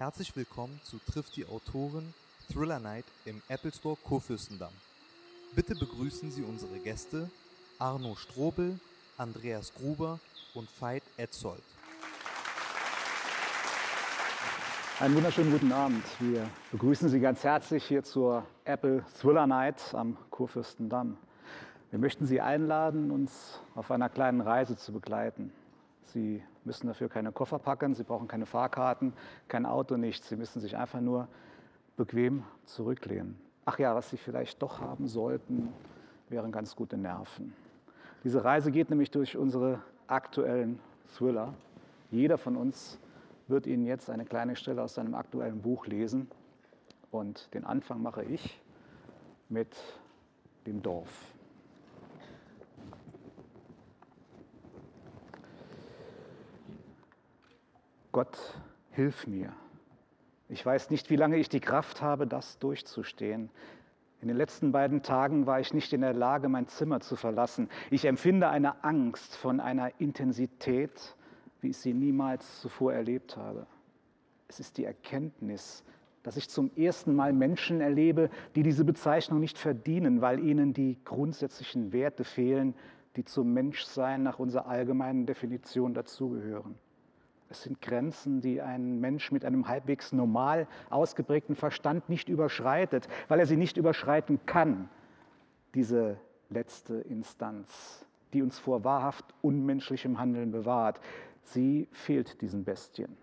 Herzlich willkommen zu Trifft die Autoren Thriller Night im Apple Store Kurfürstendamm. Bitte begrüßen Sie unsere Gäste Arno Strobel, Andreas Gruber und Veit Etzold. Einen wunderschönen guten Abend. Wir begrüßen Sie ganz herzlich hier zur Apple Thriller Night am Kurfürstendamm. Wir möchten Sie einladen, uns auf einer kleinen Reise zu begleiten. Sie müssen dafür keine Koffer packen, Sie brauchen keine Fahrkarten, kein Auto, nichts. Sie müssen sich einfach nur bequem zurücklehnen. Ach ja, was Sie vielleicht doch haben sollten, wären ganz gute Nerven. Diese Reise geht nämlich durch unsere aktuellen Thriller. Jeder von uns wird Ihnen jetzt eine kleine Stelle aus seinem aktuellen Buch lesen. Und den Anfang mache ich mit dem Dorf. Gott, hilf mir. Ich weiß nicht, wie lange ich die Kraft habe, das durchzustehen. In den letzten beiden Tagen war ich nicht in der Lage, mein Zimmer zu verlassen. Ich empfinde eine Angst von einer Intensität, wie ich sie niemals zuvor erlebt habe. Es ist die Erkenntnis, dass ich zum ersten Mal Menschen erlebe, die diese Bezeichnung nicht verdienen, weil ihnen die grundsätzlichen Werte fehlen, die zum Menschsein nach unserer allgemeinen Definition dazugehören. Es sind Grenzen, die ein Mensch mit einem halbwegs normal ausgeprägten Verstand nicht überschreitet, weil er sie nicht überschreiten kann. Diese letzte Instanz, die uns vor wahrhaft unmenschlichem Handeln bewahrt, sie fehlt diesen Bestien.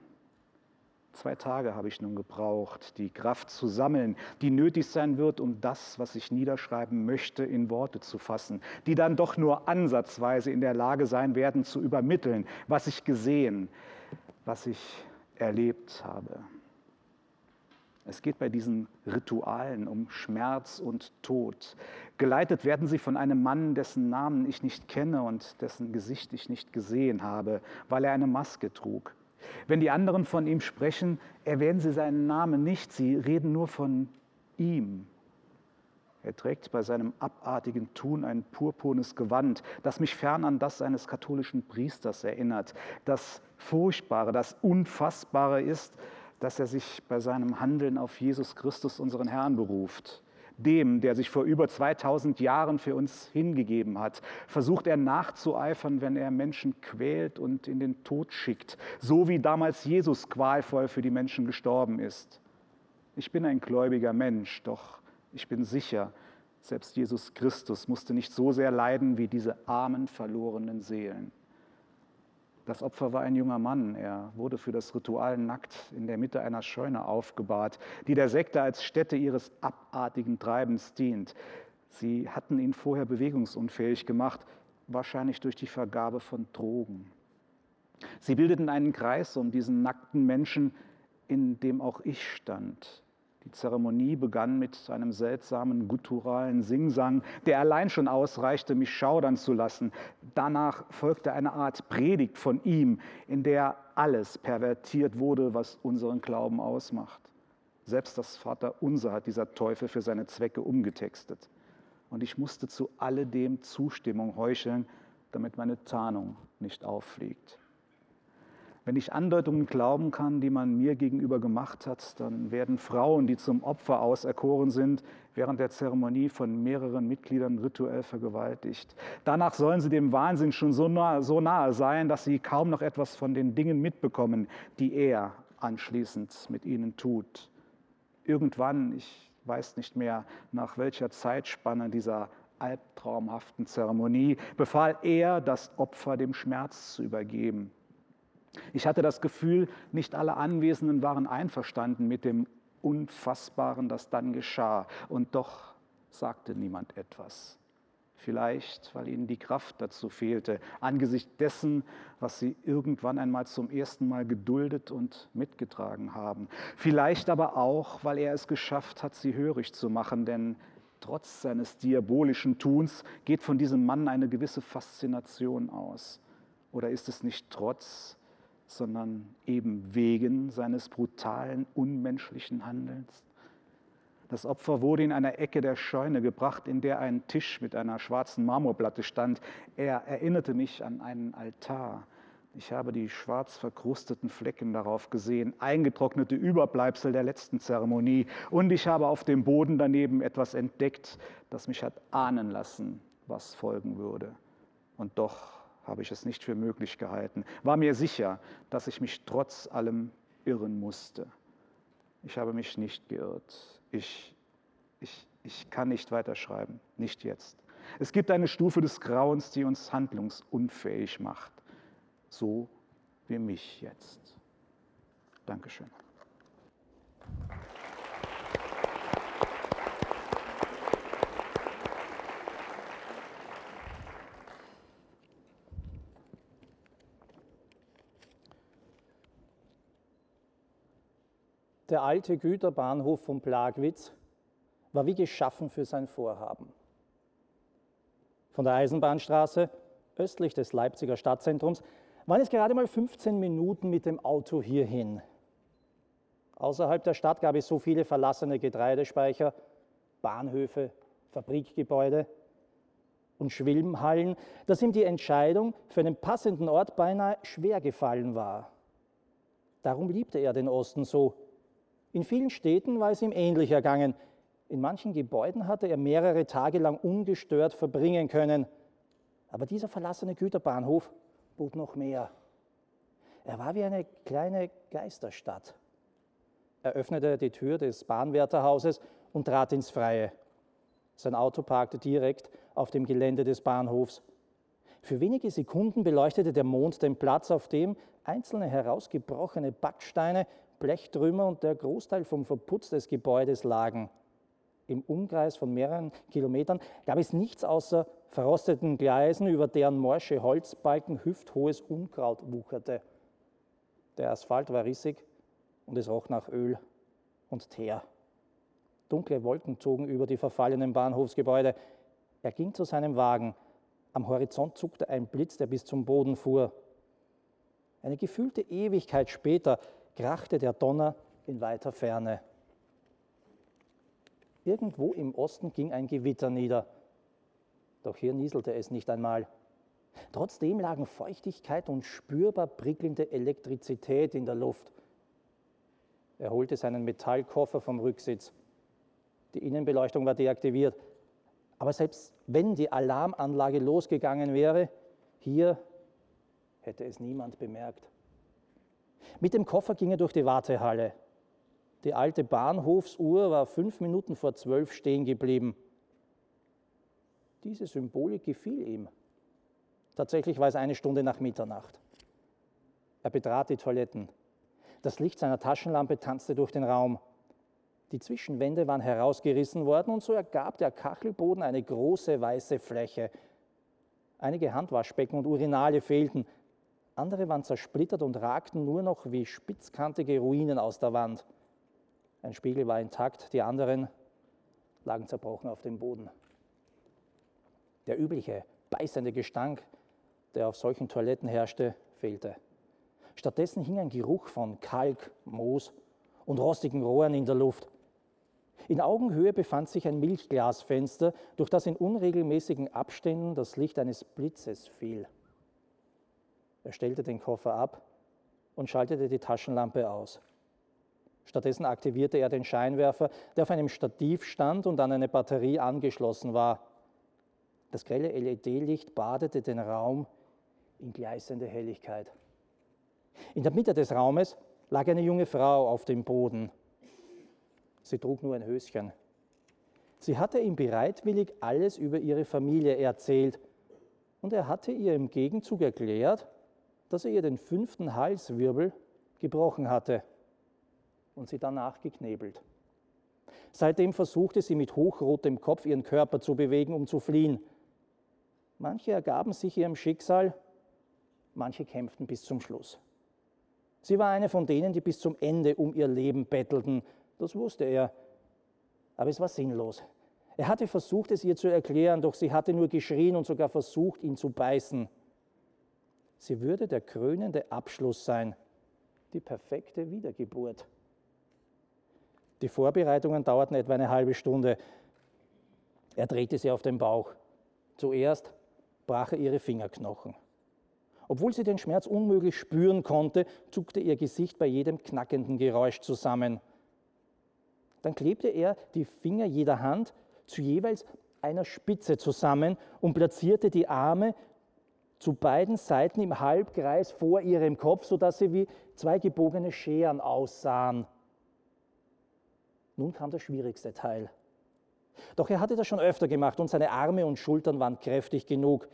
Zwei Tage habe ich nun gebraucht, die Kraft zu sammeln, die nötig sein wird, um das, was ich niederschreiben möchte, in Worte zu fassen, die dann doch nur ansatzweise in der Lage sein werden, zu übermitteln, was ich gesehen, was ich erlebt habe. Es geht bei diesen Ritualen um Schmerz und Tod. Geleitet werden sie von einem Mann, dessen Namen ich nicht kenne und dessen Gesicht ich nicht gesehen habe, weil er eine Maske trug. Wenn die anderen von ihm sprechen, erwähnen sie seinen Namen nicht, sie reden nur von ihm, er trägt bei seinem abartigen Tun ein purpurnes Gewand, das mich fern an das eines katholischen Priesters erinnert. Das Furchtbare, das Unfassbare ist, dass er sich bei seinem Handeln auf Jesus Christus, unseren Herrn, beruft. Dem, der sich vor über 2000 Jahren für uns hingegeben hat, versucht er nachzueifern, wenn er Menschen quält und in den Tod schickt, so wie damals Jesus qualvoll für die Menschen gestorben ist. Ich bin ein gläubiger Mensch, doch ich bin sicher, selbst Jesus Christus musste nicht so sehr leiden wie diese armen, verlorenen Seelen. Das Opfer war ein junger Mann. Er wurde für das Ritual nackt in der Mitte einer Scheune aufgebahrt, die der Sekte als Stätte ihres abartigen Treibens dient. Sie hatten ihn vorher bewegungsunfähig gemacht, wahrscheinlich durch die Vergabe von Drogen. Sie bildeten einen Kreis um diesen nackten Menschen, in dem auch ich stand. Die Zeremonie begann mit einem seltsamen gutturalen Singsang, der allein schon ausreichte, mich schaudern zu lassen. Danach folgte eine Art Predigt von ihm, in der alles pervertiert wurde, was unseren Glauben ausmacht. Selbst das Vaterunser hat dieser Teufel für seine Zwecke umgetextet. Und ich musste zu alledem Zustimmung heucheln, damit meine Tarnung nicht auffliegt. Wenn ich Andeutungen glauben kann, die man mir gegenüber gemacht hat, dann werden Frauen, die zum Opfer auserkoren sind, während der Zeremonie von mehreren Mitgliedern rituell vergewaltigt. Danach sollen sie dem Wahnsinn schon so nahe, so nahe sein, dass sie kaum noch etwas von den Dingen mitbekommen, die er anschließend mit ihnen tut. Irgendwann, ich weiß nicht mehr, nach welcher Zeitspanne dieser albtraumhaften Zeremonie, befahl er, das Opfer dem Schmerz zu übergeben. Ich hatte das Gefühl, nicht alle Anwesenden waren einverstanden mit dem Unfassbaren, das dann geschah. Und doch sagte niemand etwas. Vielleicht, weil ihnen die Kraft dazu fehlte, angesichts dessen, was sie irgendwann einmal zum ersten Mal geduldet und mitgetragen haben. Vielleicht aber auch, weil er es geschafft hat, sie hörig zu machen, denn trotz seines diabolischen Tuns geht von diesem Mann eine gewisse Faszination aus. Oder ist es nicht trotz, sondern eben wegen seines brutalen, unmenschlichen Handelns. Das Opfer wurde in einer Ecke der Scheune gebracht, in der ein Tisch mit einer schwarzen Marmorplatte stand. Er erinnerte mich an einen Altar, Ich habe die schwarz verkrusteten Flecken darauf gesehen, eingetrocknete Überbleibsel der letzten Zeremonie. Und ich habe auf dem Boden daneben etwas entdeckt, das mich hat ahnen lassen, was folgen würde. Und doch habe ich es nicht für möglich gehalten, war mir sicher, dass ich mich trotz allem irren musste. Ich habe mich nicht geirrt. Ich, ich, ich kann nicht weiterschreiben, nicht jetzt. Es gibt eine Stufe des Grauens, die uns handlungsunfähig macht so wie mich jetzt. Dankeschön. Der alte Güterbahnhof von Plagwitz war wie geschaffen für sein Vorhaben. Von der Eisenbahnstraße östlich des Leipziger Stadtzentrums waren es gerade mal 15 Minuten mit dem Auto hierhin. Außerhalb der Stadt gab es so viele verlassene Getreidespeicher, Bahnhöfe, Fabrikgebäude und Schwilmhallen, dass ihm die Entscheidung für einen passenden Ort beinahe schwer gefallen war. Darum liebte er den Osten so. In vielen Städten war es ihm ähnlich ergangen. In manchen Gebäuden hatte er mehrere Tage lang ungestört verbringen können. Aber dieser verlassene Güterbahnhof bot noch mehr. Er war wie eine kleine Geisterstadt. Er öffnete die Tür des Bahnwärterhauses und trat ins Freie. Sein Auto parkte direkt auf dem Gelände des Bahnhofs. Für wenige Sekunden beleuchtete der Mond den Platz, auf dem einzelne herausgebrochene Backsteine, Blechtrümmer und der Großteil vom Verputz des Gebäudes lagen. Im Umkreis von mehreren Kilometern gab es nichts außer verrosteten Gleisen, über deren morsche Holzbalken hüfthohes Unkraut wucherte. Der Asphalt war rissig und es roch nach Öl und Teer. Dunkle Wolken zogen über die verfallenen Bahnhofsgebäude. Er ging zu seinem Wagen. Am Horizont zuckte ein Blitz, der bis zum Boden fuhr. Eine gefühlte Ewigkeit später krachte der Donner in weiter Ferne. Irgendwo im Osten ging ein Gewitter nieder. Doch hier nieselte es nicht einmal. Trotzdem lagen Feuchtigkeit und spürbar prickelnde Elektrizität in der Luft. Er holte seinen Metallkoffer vom Rücksitz. Die Innenbeleuchtung war deaktiviert. Aber selbst wenn die Alarmanlage losgegangen wäre, hier hätte es niemand bemerkt. Mit dem Koffer ging er durch die Wartehalle. Die alte Bahnhofsuhr war fünf Minuten vor zwölf stehen geblieben. Diese Symbolik gefiel ihm. Tatsächlich war es eine Stunde nach Mitternacht. Er betrat die Toiletten. Das Licht seiner Taschenlampe tanzte durch den Raum. Die Zwischenwände waren herausgerissen worden und so ergab der Kachelboden eine große weiße Fläche. Einige Handwaschbecken und Urinale fehlten. Andere waren zersplittert und ragten nur noch wie spitzkantige Ruinen aus der Wand. Ein Spiegel war intakt, die anderen lagen zerbrochen auf dem Boden. Der übliche beißende Gestank, der auf solchen Toiletten herrschte, fehlte. Stattdessen hing ein Geruch von Kalk, Moos und rostigen Rohren in der Luft. In Augenhöhe befand sich ein Milchglasfenster, durch das in unregelmäßigen Abständen das Licht eines Blitzes fiel. Er stellte den Koffer ab und schaltete die Taschenlampe aus. Stattdessen aktivierte er den Scheinwerfer, der auf einem Stativ stand und an eine Batterie angeschlossen war. Das grelle LED-Licht badete den Raum in gleißende Helligkeit. In der Mitte des Raumes lag eine junge Frau auf dem Boden. Sie trug nur ein Höschen. Sie hatte ihm bereitwillig alles über ihre Familie erzählt und er hatte ihr im Gegenzug erklärt, dass er ihr den fünften Halswirbel gebrochen hatte und sie danach geknebelt. Seitdem versuchte sie mit hochrotem Kopf ihren Körper zu bewegen, um zu fliehen. Manche ergaben sich ihrem Schicksal, manche kämpften bis zum Schluss. Sie war eine von denen, die bis zum Ende um ihr Leben bettelten. Das wusste er. Aber es war sinnlos. Er hatte versucht, es ihr zu erklären, doch sie hatte nur geschrien und sogar versucht, ihn zu beißen. Sie würde der krönende Abschluss sein, die perfekte Wiedergeburt. Die Vorbereitungen dauerten etwa eine halbe Stunde. Er drehte sie auf den Bauch. Zuerst brach er ihre Fingerknochen. Obwohl sie den Schmerz unmöglich spüren konnte, zuckte ihr Gesicht bei jedem knackenden Geräusch zusammen. Dann klebte er die Finger jeder Hand zu jeweils einer Spitze zusammen und platzierte die Arme zu beiden Seiten im Halbkreis vor ihrem Kopf, sodass sie wie zwei gebogene Scheren aussahen. Nun kam der schwierigste Teil. Doch er hatte das schon öfter gemacht und seine Arme und Schultern waren kräftig genug.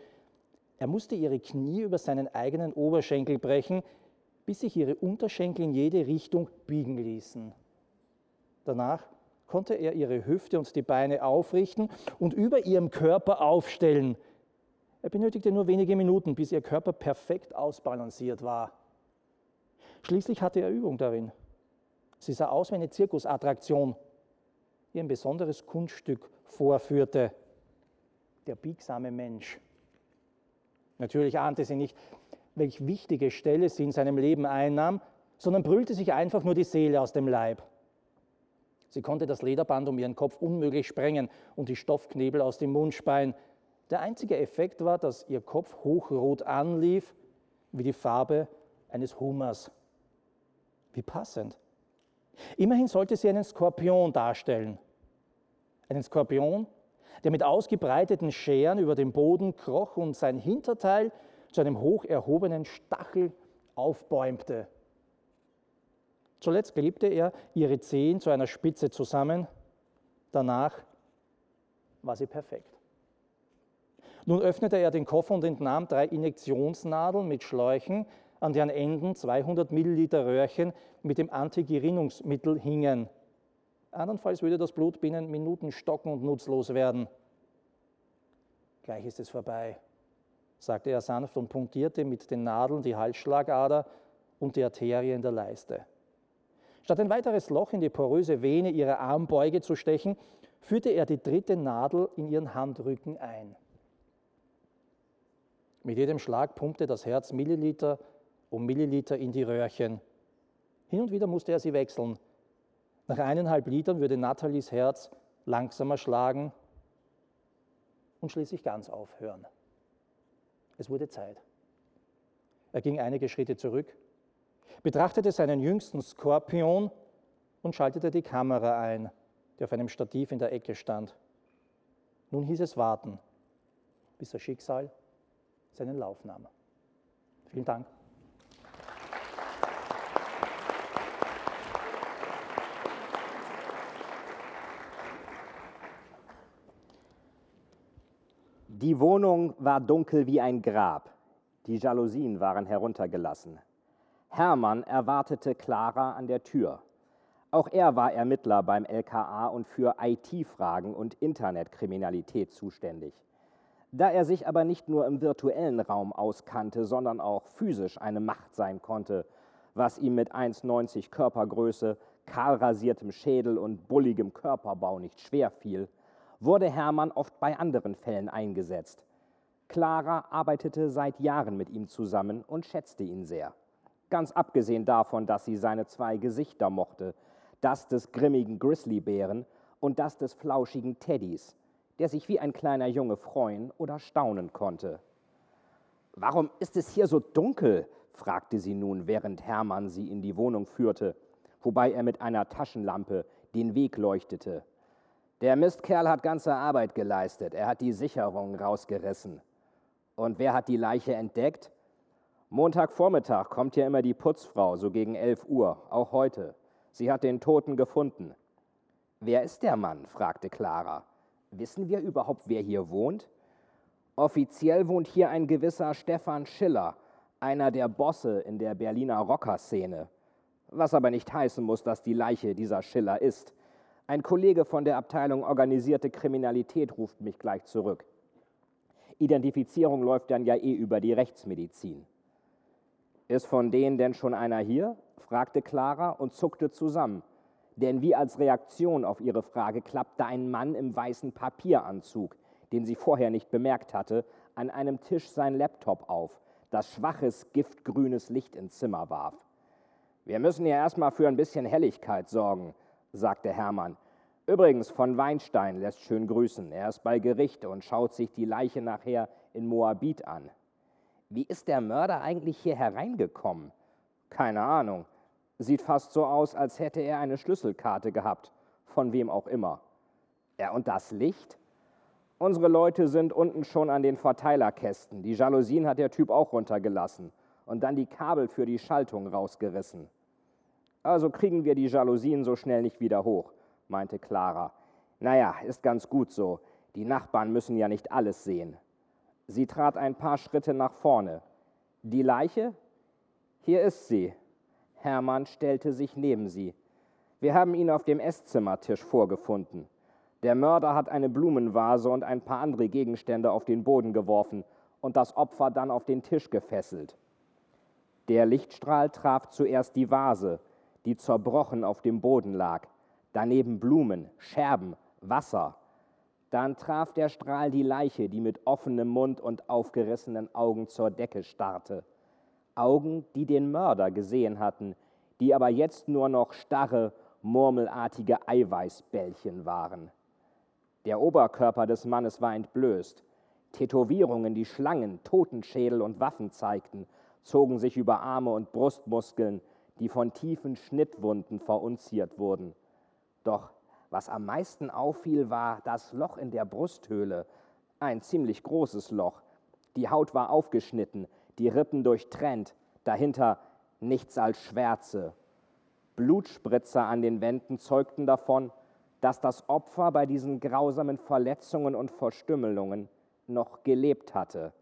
Er musste ihre Knie über seinen eigenen Oberschenkel brechen, bis sich ihre Unterschenkel in jede Richtung biegen ließen. Danach konnte er ihre Hüfte und die Beine aufrichten und über ihrem Körper aufstellen. Er benötigte nur wenige Minuten, bis ihr Körper perfekt ausbalanciert war. Schließlich hatte er Übung darin. Sie sah aus wie eine Zirkusattraktion, die ein besonderes Kunststück vorführte. Der biegsame Mensch. Natürlich ahnte sie nicht, welch wichtige Stelle sie in seinem Leben einnahm, sondern brüllte sich einfach nur die Seele aus dem Leib. Sie konnte das Lederband um ihren Kopf unmöglich sprengen und die Stoffknebel aus dem Mund speien. Der einzige Effekt war, dass ihr Kopf hochrot anlief, wie die Farbe eines Hummers. Wie passend. Immerhin sollte sie einen Skorpion darstellen. Einen Skorpion, der mit ausgebreiteten Scheren über den Boden kroch und sein Hinterteil zu einem hoch erhobenen Stachel aufbäumte. Zuletzt klebte er ihre Zehen zu einer Spitze zusammen. Danach war sie perfekt. Nun öffnete er den Koffer und entnahm drei Injektionsnadeln mit Schläuchen, an deren Enden 200 Milliliter Röhrchen mit dem Antigerinnungsmittel hingen. Andernfalls würde das Blut binnen Minuten stocken und nutzlos werden. Gleich ist es vorbei, sagte er sanft und punktierte mit den Nadeln die Halsschlagader und die Arterie in der Leiste. Statt ein weiteres Loch in die poröse Vene ihrer Armbeuge zu stechen, führte er die dritte Nadel in ihren Handrücken ein. Mit jedem Schlag pumpte das Herz Milliliter um Milliliter in die Röhrchen. Hin und wieder musste er sie wechseln. Nach eineinhalb Litern würde Nathalies Herz langsamer schlagen und schließlich ganz aufhören. Es wurde Zeit. Er ging einige Schritte zurück betrachtete seinen jüngsten Skorpion und schaltete die Kamera ein, die auf einem Stativ in der Ecke stand. Nun hieß es warten, bis das Schicksal seinen Lauf nahm. Vielen Dank. Die Wohnung war dunkel wie ein Grab. Die Jalousien waren heruntergelassen. Hermann erwartete Clara an der Tür. Auch er war Ermittler beim LKA und für IT-Fragen und Internetkriminalität zuständig. Da er sich aber nicht nur im virtuellen Raum auskannte, sondern auch physisch eine Macht sein konnte, was ihm mit 1,90 Körpergröße, kahlrasiertem Schädel und bulligem Körperbau nicht schwer fiel, wurde Hermann oft bei anderen Fällen eingesetzt. Clara arbeitete seit Jahren mit ihm zusammen und schätzte ihn sehr ganz abgesehen davon, dass sie seine zwei Gesichter mochte, das des grimmigen Grizzlybären und das des flauschigen Teddys, der sich wie ein kleiner Junge freuen oder staunen konnte. Warum ist es hier so dunkel? fragte sie nun, während Hermann sie in die Wohnung führte, wobei er mit einer Taschenlampe den Weg leuchtete. Der Mistkerl hat ganze Arbeit geleistet, er hat die Sicherung rausgerissen. Und wer hat die Leiche entdeckt? Montagvormittag kommt hier immer die Putzfrau, so gegen 11 Uhr, auch heute. Sie hat den Toten gefunden. Wer ist der Mann? fragte Clara. Wissen wir überhaupt, wer hier wohnt? Offiziell wohnt hier ein gewisser Stefan Schiller, einer der Bosse in der Berliner Rockerszene. Was aber nicht heißen muss, dass die Leiche dieser Schiller ist. Ein Kollege von der Abteilung Organisierte Kriminalität ruft mich gleich zurück. Identifizierung läuft dann ja eh über die Rechtsmedizin. Ist von denen denn schon einer hier? fragte Clara und zuckte zusammen. Denn wie als Reaktion auf ihre Frage klappte ein Mann im weißen Papieranzug, den sie vorher nicht bemerkt hatte, an einem Tisch sein Laptop auf, das schwaches, giftgrünes Licht ins Zimmer warf. Wir müssen ja erstmal für ein bisschen Helligkeit sorgen, sagte Hermann. Übrigens, von Weinstein lässt schön grüßen. Er ist bei Gericht und schaut sich die Leiche nachher in Moabit an. Wie ist der Mörder eigentlich hier hereingekommen? Keine Ahnung. Sieht fast so aus, als hätte er eine Schlüsselkarte gehabt, von wem auch immer. Ja, und das Licht? Unsere Leute sind unten schon an den Verteilerkästen. Die Jalousien hat der Typ auch runtergelassen und dann die Kabel für die Schaltung rausgerissen. Also kriegen wir die Jalousien so schnell nicht wieder hoch, meinte Clara. Naja, ist ganz gut so. Die Nachbarn müssen ja nicht alles sehen. Sie trat ein paar Schritte nach vorne. Die Leiche? Hier ist sie. Hermann stellte sich neben sie. Wir haben ihn auf dem Esszimmertisch vorgefunden. Der Mörder hat eine Blumenvase und ein paar andere Gegenstände auf den Boden geworfen und das Opfer dann auf den Tisch gefesselt. Der Lichtstrahl traf zuerst die Vase, die zerbrochen auf dem Boden lag, daneben Blumen, Scherben, Wasser. Dann traf der Strahl die Leiche, die mit offenem Mund und aufgerissenen Augen zur Decke starrte. Augen, die den Mörder gesehen hatten, die aber jetzt nur noch starre, murmelartige Eiweißbällchen waren. Der Oberkörper des Mannes war entblößt. Tätowierungen, die Schlangen, Totenschädel und Waffen zeigten, zogen sich über Arme und Brustmuskeln, die von tiefen Schnittwunden verunziert wurden. Doch was am meisten auffiel, war das Loch in der Brusthöhle, ein ziemlich großes Loch. Die Haut war aufgeschnitten, die Rippen durchtrennt, dahinter nichts als Schwärze. Blutspritzer an den Wänden zeugten davon, dass das Opfer bei diesen grausamen Verletzungen und Verstümmelungen noch gelebt hatte.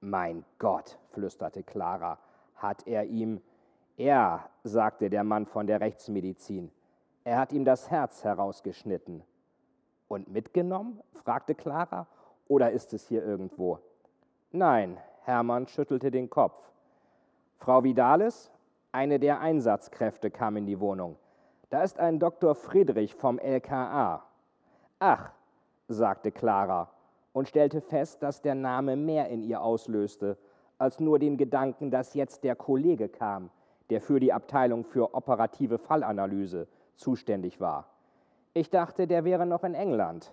Mein Gott, flüsterte Clara, hat er ihm. Er, sagte der Mann von der Rechtsmedizin, er hat ihm das Herz herausgeschnitten. Und mitgenommen? fragte Clara. Oder ist es hier irgendwo? Nein, Hermann schüttelte den Kopf. Frau Vidalis, eine der Einsatzkräfte, kam in die Wohnung. Da ist ein Dr. Friedrich vom LKA. Ach, sagte Clara und stellte fest, dass der Name mehr in ihr auslöste, als nur den Gedanken, dass jetzt der Kollege kam, der für die Abteilung für operative Fallanalyse zuständig war. Ich dachte, der wäre noch in England.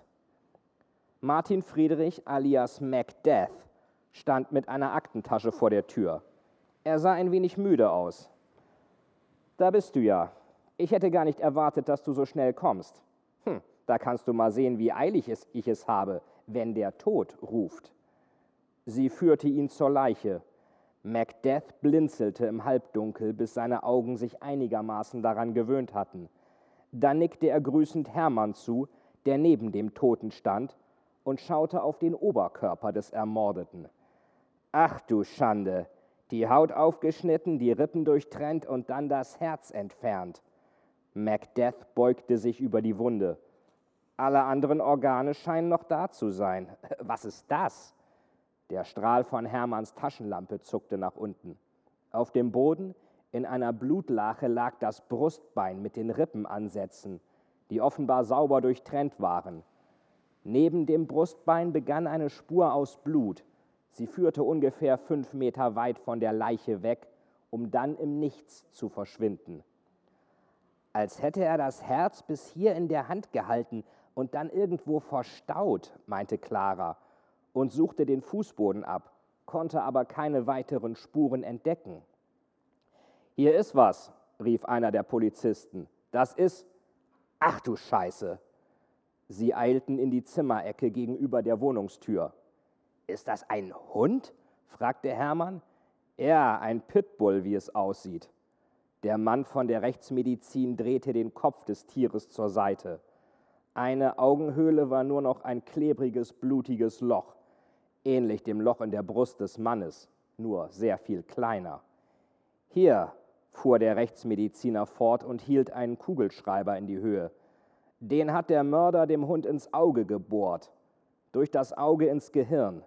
Martin Friedrich alias Macdeath stand mit einer Aktentasche vor der Tür. Er sah ein wenig müde aus. Da bist du ja. Ich hätte gar nicht erwartet, dass du so schnell kommst. Hm, da kannst du mal sehen, wie eilig es ich es habe, wenn der Tod ruft. Sie führte ihn zur Leiche. Macdeath blinzelte im Halbdunkel, bis seine Augen sich einigermaßen daran gewöhnt hatten. Dann nickte er grüßend Hermann zu, der neben dem Toten stand, und schaute auf den Oberkörper des Ermordeten. Ach du Schande, die Haut aufgeschnitten, die Rippen durchtrennt und dann das Herz entfernt. Macdeath beugte sich über die Wunde. Alle anderen Organe scheinen noch da zu sein. Was ist das? Der Strahl von Hermanns Taschenlampe zuckte nach unten. Auf dem Boden in einer Blutlache lag das Brustbein mit den Rippenansätzen, die offenbar sauber durchtrennt waren. Neben dem Brustbein begann eine Spur aus Blut. Sie führte ungefähr fünf Meter weit von der Leiche weg, um dann im Nichts zu verschwinden. Als hätte er das Herz bis hier in der Hand gehalten und dann irgendwo verstaut, meinte Clara und suchte den Fußboden ab, konnte aber keine weiteren Spuren entdecken. Hier ist was, rief einer der Polizisten. Das ist. Ach du Scheiße! Sie eilten in die Zimmerecke gegenüber der Wohnungstür. Ist das ein Hund? fragte Hermann. Ja, ein Pitbull, wie es aussieht. Der Mann von der Rechtsmedizin drehte den Kopf des Tieres zur Seite. Eine Augenhöhle war nur noch ein klebriges, blutiges Loch, ähnlich dem Loch in der Brust des Mannes, nur sehr viel kleiner. Hier, fuhr der Rechtsmediziner fort und hielt einen Kugelschreiber in die Höhe. Den hat der Mörder dem Hund ins Auge gebohrt, durch das Auge ins Gehirn.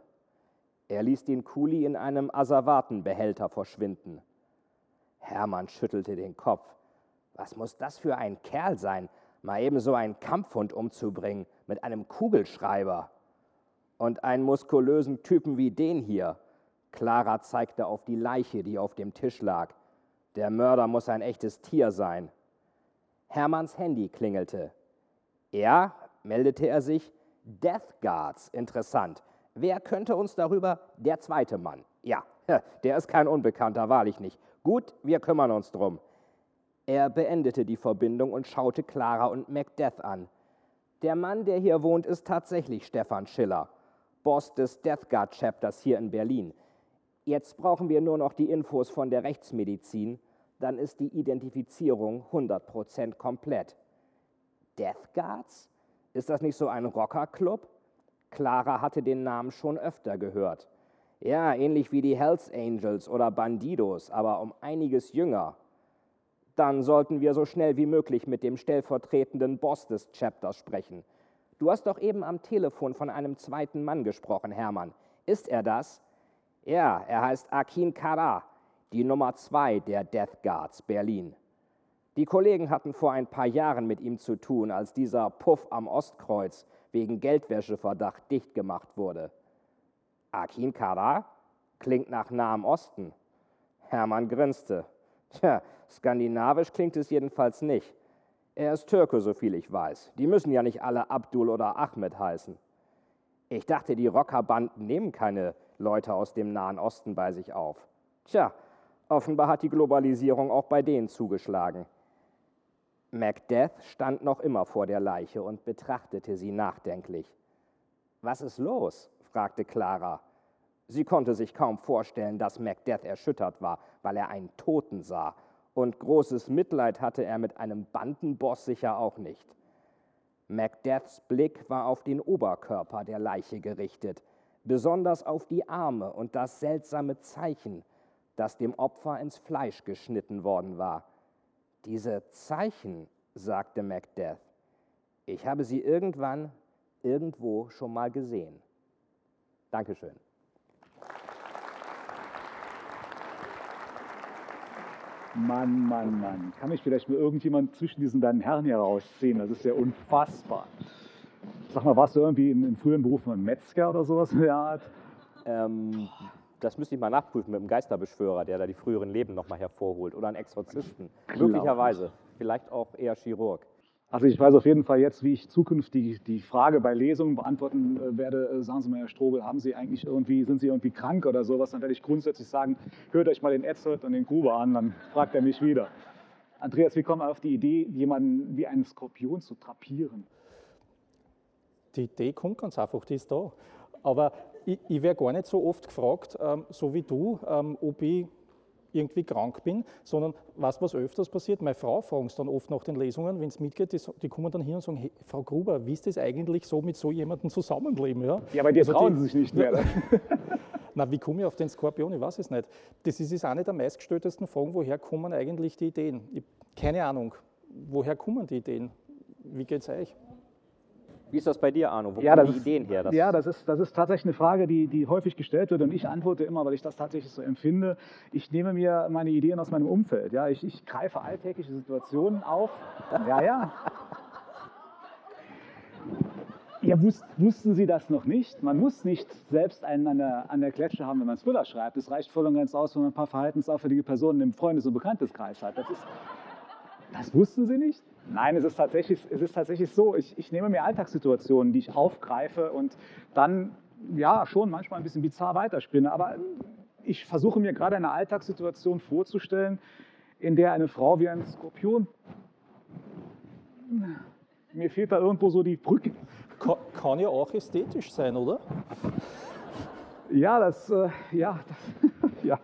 Er ließ den Kuli in einem Asservatenbehälter verschwinden. Hermann schüttelte den Kopf. Was muss das für ein Kerl sein, mal eben so einen Kampfhund umzubringen mit einem Kugelschreiber? Und einen muskulösen Typen wie den hier. Clara zeigte auf die Leiche, die auf dem Tisch lag. Der Mörder muss ein echtes Tier sein. Hermanns Handy klingelte. Ja, meldete er sich. Death Guards, interessant. Wer könnte uns darüber? Der zweite Mann. Ja, der ist kein Unbekannter, wahrlich nicht. Gut, wir kümmern uns drum. Er beendete die Verbindung und schaute Clara und Macbeth an. Der Mann, der hier wohnt, ist tatsächlich Stefan Schiller, Boss des Death Guard Chapters hier in Berlin. Jetzt brauchen wir nur noch die Infos von der Rechtsmedizin, dann ist die Identifizierung 100% komplett. Death Guards? Ist das nicht so ein Rockerclub? Clara hatte den Namen schon öfter gehört. Ja, ähnlich wie die Hells Angels oder Bandidos, aber um einiges jünger. Dann sollten wir so schnell wie möglich mit dem stellvertretenden Boss des Chapters sprechen. Du hast doch eben am Telefon von einem zweiten Mann gesprochen, Hermann. Ist er das? Ja, er heißt Akin Kara, die Nummer zwei der Death Guards Berlin. Die Kollegen hatten vor ein paar Jahren mit ihm zu tun, als dieser Puff am Ostkreuz wegen Geldwäscheverdacht dicht gemacht wurde. Akin Kara klingt nach Nahem Osten. Hermann grinste. Tja, skandinavisch klingt es jedenfalls nicht. Er ist Türke, so viel ich weiß. Die müssen ja nicht alle Abdul oder Ahmed heißen. Ich dachte, die Rockerbanden nehmen keine Leute aus dem Nahen Osten bei sich auf. Tja, offenbar hat die Globalisierung auch bei denen zugeschlagen. Macbeth stand noch immer vor der Leiche und betrachtete sie nachdenklich. Was ist los? fragte Clara. Sie konnte sich kaum vorstellen, dass Macbeth erschüttert war, weil er einen Toten sah, und großes Mitleid hatte er mit einem Bandenboss sicher auch nicht. Macbeths Blick war auf den Oberkörper der Leiche gerichtet, besonders auf die Arme und das seltsame Zeichen, das dem Opfer ins Fleisch geschnitten worden war. Diese Zeichen, sagte Macbeth, ich habe sie irgendwann, irgendwo schon mal gesehen. Dankeschön. Mann, Mann, Mann. Kann mich vielleicht mal irgendjemand zwischen diesen beiden Herren hier rausziehen? Das ist ja unfassbar. Sag mal, warst du irgendwie in, in früheren Berufen ein Metzger oder sowas in der Art? Ähm, das müsste ich mal nachprüfen mit einem Geisterbeschwörer, der da die früheren Leben nochmal hervorholt. Oder einen Exorzisten. Klar. Möglicherweise. Vielleicht auch eher Chirurg. Also ich weiß auf jeden Fall jetzt, wie ich zukünftig die Frage bei Lesungen beantworten äh, werde. Äh, sagen Sie mal, Herr Strobel, haben Sie eigentlich irgendwie, sind Sie irgendwie krank oder sowas? Dann werde ich grundsätzlich sagen, hört euch mal den Etzert und den Gruber an, dann fragt er mich wieder. Andreas, wie kommen wir auf die Idee, jemanden wie einen Skorpion zu trapieren? Die Idee kommt ganz einfach, die ist da. Aber ich, ich werde gar nicht so oft gefragt, ähm, so wie du, ähm, ob ich irgendwie krank bin, sondern was, was öfters passiert, meine Frau fragen es dann oft nach den Lesungen, wenn es mitgeht, die, die, kommen dann hier und sagen, hey, Frau Gruber, wie ist das eigentlich so, mit so jemandem zusammenleben? Ja, ja aber die also trauen die, sich nicht mehr. Na, wie komme ich auf den Skorpion? Ich weiß es nicht. Das ist, ist eine der meistgestelltesten Fragen, woher kommen eigentlich die Ideen? Ich, keine Ahnung. Woher kommen die Ideen? Wie geht es euch? Wie ist das bei dir, Arno? Wo ja, kommen die ist, Ideen her? ja, das ist, das ist tatsächlich eine Frage, die, die häufig gestellt wird und ich antworte immer, weil ich das tatsächlich so empfinde. Ich nehme mir meine Ideen aus meinem Umfeld. Ja, ich, ich greife alltägliche Situationen auf. Ja, ja. Ja, wus wussten Sie das noch nicht? Man muss nicht selbst einen an der, an der Kletsche haben, wenn man Thriller schreibt. Es reicht voll und ganz aus, wenn man ein paar verhaltensauffällige Personen im Freundes- und Bekannteskreis hat. Das, ist, das wussten Sie nicht? Nein, es ist tatsächlich, es ist tatsächlich so, ich, ich nehme mir Alltagssituationen, die ich aufgreife und dann ja schon manchmal ein bisschen bizarr weiterspinne. Aber ich versuche mir gerade eine Alltagssituation vorzustellen, in der eine Frau wie ein Skorpion. Mir fehlt da irgendwo so die Brücke. Kann, kann ja auch ästhetisch sein, oder? Ja, das, äh, ja, das, ja.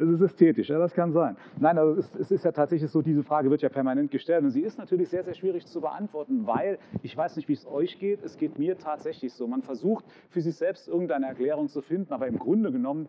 Es ist ästhetisch, ja, das kann sein. Nein, also es, es, ist ja tatsächlich so, diese Frage wird ja permanent gestellt und sie ist natürlich sehr, sehr schwierig zu beantworten, weil ich weiß nicht, wie es euch geht, es geht mir tatsächlich so. Man versucht für sich selbst irgendeine Erklärung zu finden, aber im Grunde genommen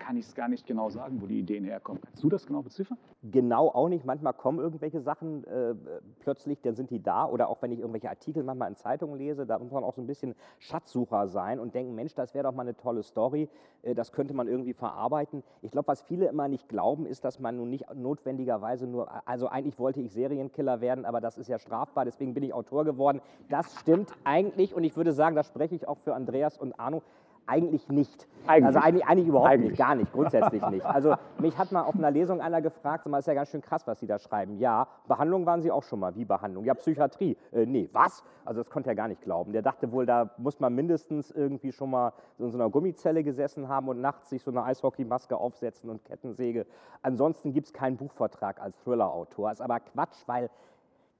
kann ich es gar nicht genau sagen, wo die Ideen herkommen. Kannst du das genau beziffern? Genau auch nicht. Manchmal kommen irgendwelche Sachen äh, plötzlich, dann sind die da. Oder auch wenn ich irgendwelche Artikel manchmal in Zeitungen lese, da muss man auch so ein bisschen Schatzsucher sein und denken, Mensch, das wäre doch mal eine tolle Story, äh, das könnte man irgendwie verarbeiten. Ich glaube, was viele immer nicht glauben, ist, dass man nun nicht notwendigerweise nur, also eigentlich wollte ich Serienkiller werden, aber das ist ja strafbar, deswegen bin ich Autor geworden. Das stimmt eigentlich und ich würde sagen, da spreche ich auch für Andreas und Arno Eigentlich nicht. Eigentlich. Also eigentlich, eigentlich überhaupt Eigentlich. nicht, gar nicht, grundsätzlich nicht. Also mich hat mal auf einer Lesung einer gefragt, sag mal, ist ja ganz schön krass, was Sie da schreiben. Ja, Behandlung waren Sie auch schon mal. Wie Behandlung? Ja, Psychiatrie. Äh, nee, was? Also das konnte er gar nicht glauben. Der dachte wohl, da muss man mindestens irgendwie schon mal in so einer Gummizelle gesessen haben und nachts sich so eine Eishockeymaske aufsetzen und Kettensäge. Ansonsten gibt es keinen Buchvertrag als Thriller-Autor. Ist aber Quatsch, weil,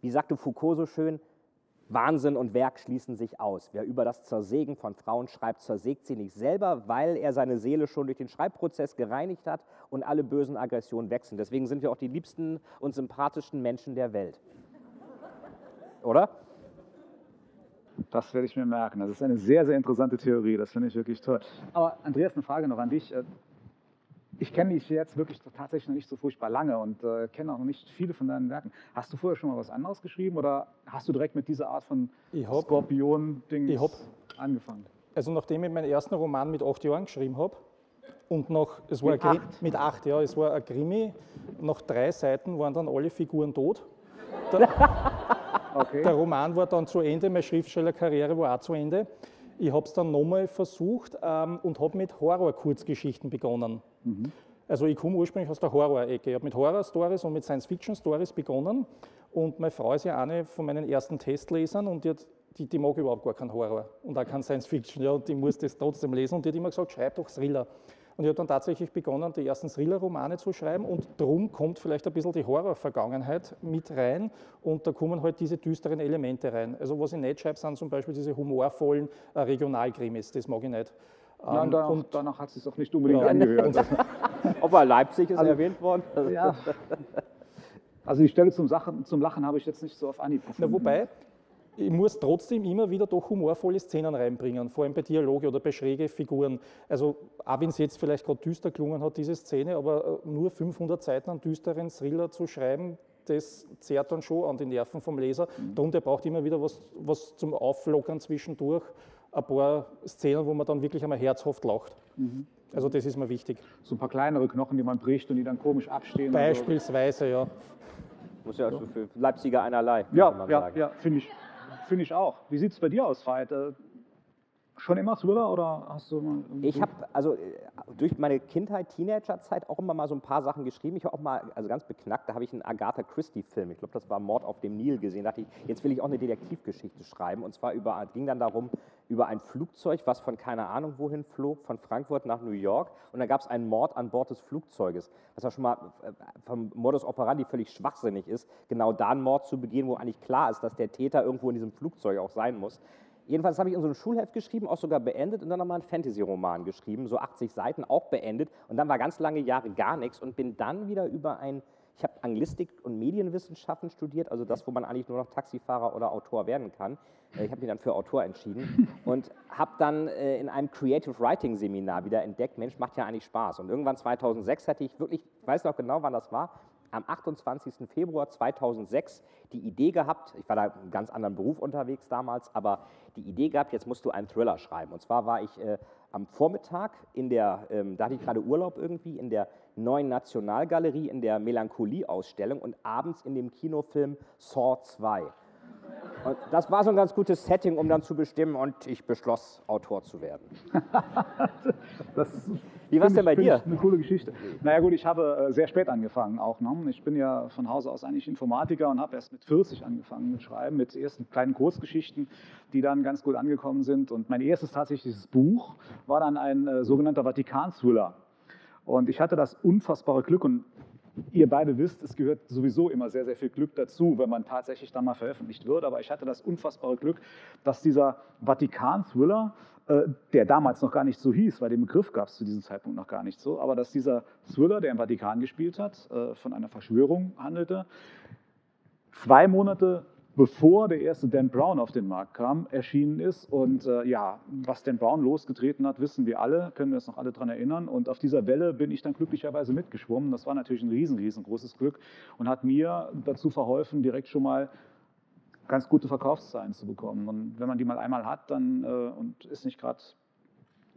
wie sagte Foucault so schön, Wahnsinn und Werk schließen sich aus. Wer über das Zersägen von Frauen schreibt, zersägt sie nicht selber, weil er seine Seele schon durch den Schreibprozess gereinigt hat und alle bösen Aggressionen wechseln. Deswegen sind wir auch die liebsten und sympathischsten Menschen der Welt. Oder? Das werde ich mir merken. Das ist eine sehr, sehr interessante Theorie. Das finde ich wirklich toll. Aber Andreas, eine Frage noch an dich. Ich kenne dich jetzt wirklich tatsächlich noch nicht so furchtbar lange und äh, kenne auch noch nicht viele von deinen Werken. Hast du vorher schon mal was anderes geschrieben oder hast du direkt mit dieser Art von Skorpion-Ding angefangen? Also nachdem ich meinen ersten Roman mit acht Jahren geschrieben habe und noch, es war Mit ein acht? mit acht, ja, es war ein Krimi, nach drei Seiten waren dann alle Figuren tot. Okay. Der Roman war dann zu Ende, meine Schriftstellerkarriere war auch zu Ende. Ich habe es dann nochmal versucht ähm, und habe mit Horror-Kurzgeschichten begonnen. Also ich komme ursprünglich aus der Horror-Ecke. Ich habe mit Horror-Stories und mit Science-Fiction-Stories begonnen. Und meine Frau ist ja eine von meinen ersten Testlesern und die, hat, die, die mag überhaupt gar keinen Horror und auch kein Science-Fiction. Ja, und die muss das trotzdem lesen und die hat immer gesagt, schreib doch Thriller. Und ich habe dann tatsächlich begonnen, die ersten Thriller-Romane zu schreiben und drum kommt vielleicht ein bisschen die Horror-Vergangenheit mit rein und da kommen halt diese düsteren Elemente rein. Also was ich nicht schreibe, sind zum Beispiel diese humorvollen äh, Regionalkrimis, das mag ich nicht. Und Ähm, danach, und danach hat es sich auch nicht unbedingt Ja. angehört. Ob er Leipzig ist Also- erwähnt worden? ja. Also die Stelle zum, Sachen, zum Lachen habe ich jetzt nicht so auf Anhieb Na, gefunden. wobei, ich muss trotzdem immer wieder doch humorvolle Szenen reinbringen, vor allem bei Dialoge oder bei schräge Figuren. Also, auch wenn es jetzt vielleicht gerade düster gelungen hat, diese Szene, aber äh, nur 500 Seiten an düsteren Thriller zu schreiben, das zehrt dann schon an die Nerven vom Leser. Darum, der braucht immer wieder was, was zum Auflockern zwischendurch, ein paar Szenen, wo man dann wirklich einmal herzhaft lacht. Also, das ist mir wichtig. So ein paar kleinere Knochen, die man bricht und die dann komisch abstehen. und so. Beispielsweise, ja. Muss ja für für Leipziger einerlei, kann Ja, man ja, sagen. ja, finde ich, finde ich auch. Wie sieht es bei dir aus, Veit? Schon immer Thriller oder hast du Ich habe also äh, durch meine Kindheit, Teenagerzeit auch immer mal so ein paar Sachen geschrieben. Ich habe auch mal, also ganz beknackt, da habe ich einen Agatha Christie-Film, ich glaube, das war Mord auf dem Nil gesehen. Da dachte ich, jetzt will ich auch eine Detektivgeschichte schreiben. Und zwar über, ging dann darum, über ein Flugzeug, was von keine Ahnung wohin flog, von Frankfurt nach New York. Und da gab es einen Mord an Bord des Flugzeuges, was ja schon mal äh, vom Modus operandi völlig schwachsinnig ist, genau da einen Mord zu begehen, wo eigentlich klar ist, dass der Täter irgendwo in diesem Flugzeug auch sein muss. Jedenfalls habe ich in so einem Schulheft geschrieben, auch sogar beendet und dann nochmal einen Fantasy-Roman geschrieben, so 80 Seiten, auch beendet. Und dann war ganz lange Jahre gar nichts und bin dann wieder über ein, ich habe Anglistik und Medienwissenschaften studiert, also das, wo man eigentlich nur noch Taxifahrer oder Autor werden kann. Äh, Ich habe mich dann für Autor entschieden und habe dann äh, in einem Creative Writing Seminar wieder entdeckt, Mensch, macht ja eigentlich Spaß. Und irgendwann 2006 hatte ich wirklich, ich weiß noch genau, wann das war, am 28. Februar 2006 die Idee gehabt, ich war da in einem ganz anderen Beruf unterwegs damals, aber die Idee gehabt, jetzt musst du einen Thriller schreiben. Und zwar war ich äh, am Vormittag in der, ähm, da hatte ich gerade Urlaub irgendwie, in der neuen Nationalgalerie in der Melancholie-Ausstellung und abends in dem Kinofilm Saw 2. Und das war so ein ganz gutes Setting, um dann zu bestimmen und ich beschloss, Autor zu werden. Wie war's finde denn bei dir? Eine coole Geschichte. Naja gut, ich habe äh, sehr spät angefangen auch. Ne? Ich bin ja von Hause aus eigentlich Informatiker und habe erst mit 40 angefangen mit Schreiben, mit ersten kleinen Kurzgeschichten, die dann ganz gut angekommen sind. Und mein erstes tatsächliches Buch war dann ein äh, sogenannter Vatikan-Thriller. Und ich hatte das unfassbare Glück und ihr beide wisst, es gehört sowieso immer sehr, sehr viel Glück dazu, wenn man tatsächlich dann mal veröffentlicht wird. Aber ich hatte das unfassbare Glück, dass dieser Vatikan-Thriller, äh, der damals noch gar nicht so hieß, weil den Begriff gab es zu diesem Zeitpunkt noch gar nicht so, aber dass dieser Thriller, der im Vatikan gespielt hat, äh, von einer Verschwörung handelte, zwei Monate bevor der erste Dan Brown auf den Markt kam, erschienen ist. Und äh, ja, was Dan Brown losgetreten hat, wissen wir alle, können wir uns noch alle daran erinnern. Und auf dieser Welle bin ich dann glücklicherweise mitgeschwommen. Das war natürlich ein riesen, riesengroßes Glück und hat mir dazu verholfen, direkt schon mal ganz gute Verkaufszahlen zu bekommen. Und wenn man die mal einmal hat, dann äh, und ist nicht gerade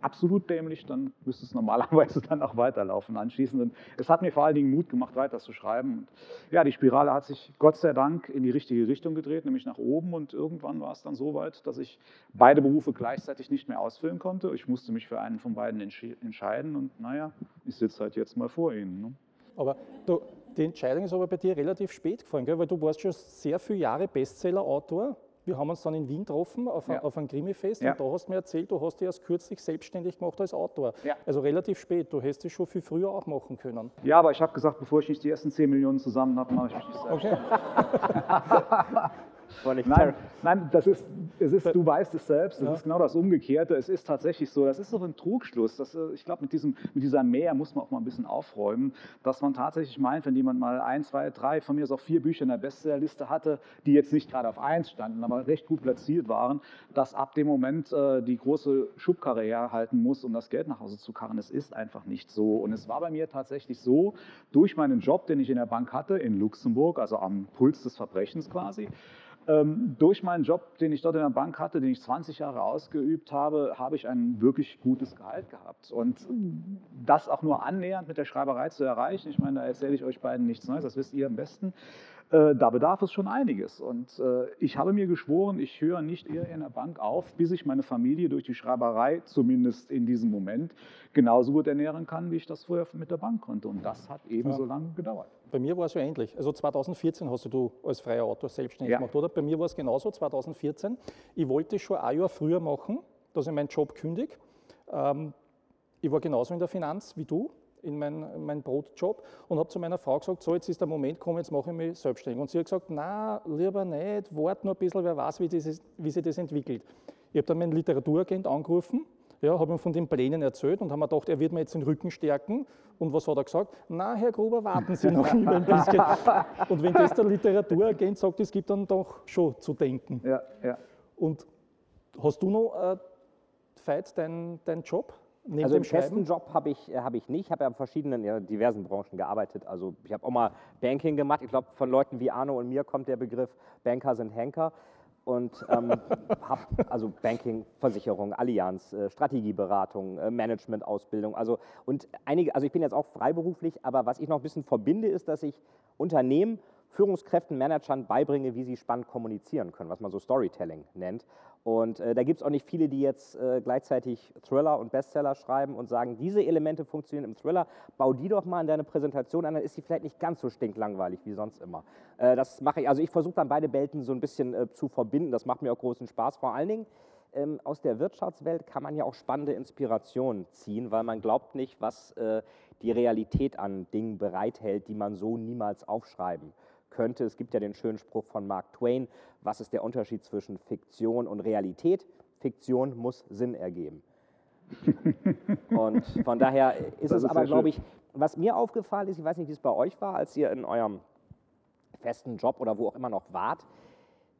absolut dämlich, dann müsste es normalerweise dann auch weiterlaufen anschließend. Und es hat mir vor allen Dingen Mut gemacht, weiter zu schreiben. Und ja, die Spirale hat sich Gott sei Dank in die richtige Richtung gedreht, nämlich nach oben. Und irgendwann war es dann so weit, dass ich beide Berufe gleichzeitig nicht mehr ausfüllen konnte. Ich musste mich für einen von beiden entscheiden. Und naja, ich sitze halt jetzt mal vor Ihnen. Ne? Aber du, die Entscheidung ist aber bei dir relativ spät gefallen, gell? weil du warst schon sehr viele Jahre Bestseller-Autor wir haben uns dann in Wien getroffen auf, ja. auf ein Krimi-Fest ja. und da hast du mir erzählt, du hast dich erst kürzlich selbstständig gemacht als Autor. Ja. Also relativ spät, du hättest es schon viel früher auch machen können. Ja, aber ich habe gesagt, bevor ich nicht die ersten 10 Millionen zusammen habe, mache ich mich nicht selbstständig. Okay. nein, nein, das ist, es ist, du weißt es selbst, es ja. ist genau das Umgekehrte. Es ist tatsächlich so, das ist doch ein Trugschluss. Das, äh, ich glaube, mit, mit dieser Mehr muss man auch mal ein bisschen aufräumen, dass man tatsächlich meint, wenn jemand mal ein, zwei, drei, von mir aus auch vier Bücher in der Bestsellerliste hatte, die jetzt nicht gerade auf eins standen, aber recht gut platziert waren, dass ab dem Moment äh, die große Schubkarre herhalten muss, um das Geld nach Hause zu karren. Es ist einfach nicht so. Und es war bei mir tatsächlich so, durch meinen Job, den ich in der Bank hatte, in Luxemburg, also am Puls des Verbrechens quasi, durch meinen Job, den ich dort in der Bank hatte, den ich 20 Jahre ausgeübt habe, habe ich ein wirklich gutes Gehalt gehabt. Und das auch nur annähernd mit der Schreiberei zu erreichen, ich meine, da erzähle ich euch beiden nichts Neues, das wisst ihr am besten, äh, da bedarf es schon einiges. Und äh, ich habe mir geschworen, ich höre nicht eher in der Bank auf, bis ich meine Familie durch die Schreiberei, zumindest in diesem Moment, genauso gut ernähren kann, wie ich das vorher mit der Bank konnte. Und das hat ebenso ja. lange gedauert. Bei mir war es ja ähnlich. Also 2014 hast du als freier Autor selbstständig ja. gemacht, oder? Bei mir war es genauso, 2014. Ich wollte schon ein Jahr früher machen, dass ich meinen Job kündige. Ähm, ich war genauso in der Finanz wie du, in meinem mein Brotjob und habe zu meiner Frau gesagt, so jetzt ist der Moment gekommen, jetzt mache ich mich selbstständig. Und sie hat gesagt, na, lieber nicht, warte nur ein bisschen, wer weiß, wie, dieses, wie sich das entwickelt. Ich habe dann meinen Literaturagent angerufen, ja, habe ihm von den Plänen erzählt und haben mir gedacht, er wird mir jetzt den Rücken stärken. Und was hat er gesagt? Na, Herr Gruber, warten Sie noch lieber ein bisschen. Und wenn das der Literaturagent sagt, es gibt dann doch schon zu denken. Ja, ja. Und hast du noch äh, Veit, deinen dein Job? Neben also im festen Job habe ich, äh, hab ich nicht. Ich habe ja in verschiedenen, ja, diversen Branchen gearbeitet. Also ich habe auch mal Banking gemacht. Ich glaube, von Leuten wie Arno und mir kommt der Begriff Banker sind Henker. Und ähm, habe also Banking, Versicherung, Allianz, äh, Strategieberatung, äh, Managementausbildung. Also und einige, also ich bin jetzt auch freiberuflich, aber was ich noch ein bisschen verbinde, ist, dass ich Unternehmen Führungskräften, Managern beibringe, wie sie spannend kommunizieren können, was man so Storytelling nennt. Und äh, da gibt es auch nicht viele, die jetzt äh, gleichzeitig Thriller und Bestseller schreiben und sagen, diese Elemente funktionieren im Thriller, bau die doch mal in deine Präsentation an, dann ist sie vielleicht nicht ganz so stinklangweilig wie sonst immer. Äh, das mache ich, also ich versuche dann beide Welten so ein bisschen äh, zu verbinden, das macht mir auch großen Spaß. Vor allen Dingen ähm, aus der Wirtschaftswelt kann man ja auch spannende Inspirationen ziehen, weil man glaubt nicht, was äh, die Realität an Dingen bereithält, die man so niemals aufschreiben könnte. Es gibt ja den schönen Spruch von Mark Twain, was ist der Unterschied zwischen Fiktion und Realität? Fiktion muss Sinn ergeben. und von daher ist das es ist aber, glaube ich, was mir aufgefallen ist, ich weiß nicht, wie es bei euch war, als ihr in eurem festen Job oder wo auch immer noch wart,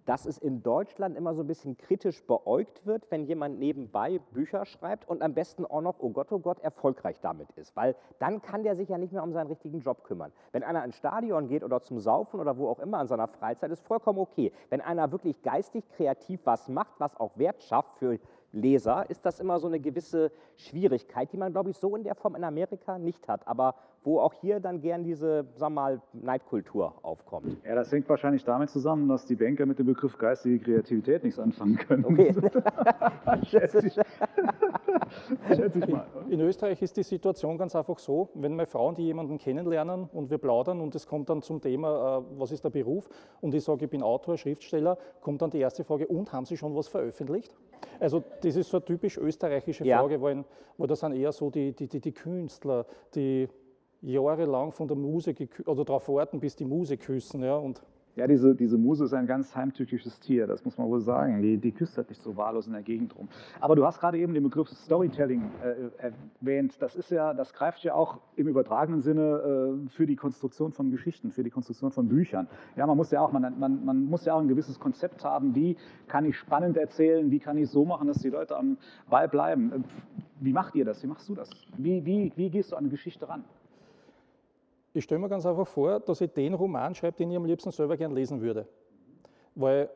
dass es in Deutschland immer so ein bisschen kritisch beäugt wird, wenn jemand nebenbei Bücher schreibt und am besten auch noch, oh Gott, oh Gott, erfolgreich damit ist. Weil dann kann der sich ja nicht mehr um seinen richtigen Job kümmern. Wenn einer ins Stadion geht oder zum Saufen oder wo auch immer in seiner Freizeit, ist vollkommen okay. Wenn einer wirklich geistig kreativ was macht, was auch Wert schafft für Leser, ist das immer so eine gewisse Schwierigkeit, die man, glaube ich, so in der Form in Amerika nicht hat, aber wo auch hier dann gern diese, sag mal, Neidkultur aufkommt. Ja, das hängt wahrscheinlich damit zusammen, dass die Banker mit dem Begriff geistige Kreativität nichts anfangen können. Okay. Schätze ich. Schätze ich mal. In Österreich ist die Situation ganz einfach so, wenn meine Frauen, die jemanden kennenlernen und wir plaudern und es kommt dann zum Thema, äh, was ist der Beruf und ich sage, ich bin Autor, Schriftsteller, kommt dann die erste Frage, und haben Sie schon was veröffentlicht? Also das ist so eine typisch österreichische Frage, ja. wo, ein, wo das sind eher so die, die, die, die Künstler, die jahrelang von der Muse oder darauf warten, bis die Muse küssen. Ja, und ja, diese, diese Muse ist ein ganz heimtückisches Tier, das muss man wohl sagen. Die, die küsst halt nicht so wahllos in der Gegend rum. Aber du hast gerade eben den Begriff Storytelling äh, erwähnt. Das ist ja, das greift ja auch im übertragenen Sinne äh, für die Konstruktion von Geschichten, für die Konstruktion von Büchern. Ja, man muss ja auch, man, man, man muss ja auch ein gewisses Konzept haben. Wie kann ich spannend erzählen? Wie kann ich so machen, dass die Leute am Ball bleiben? Wie macht ihr das? Wie machst du das? Wie, wie, wie gehst du an eine Geschichte ran? Ich stelle mir ganz einfach vor, dass ich den Roman schreibe, den ich am liebsten selber gern lesen würde. Weil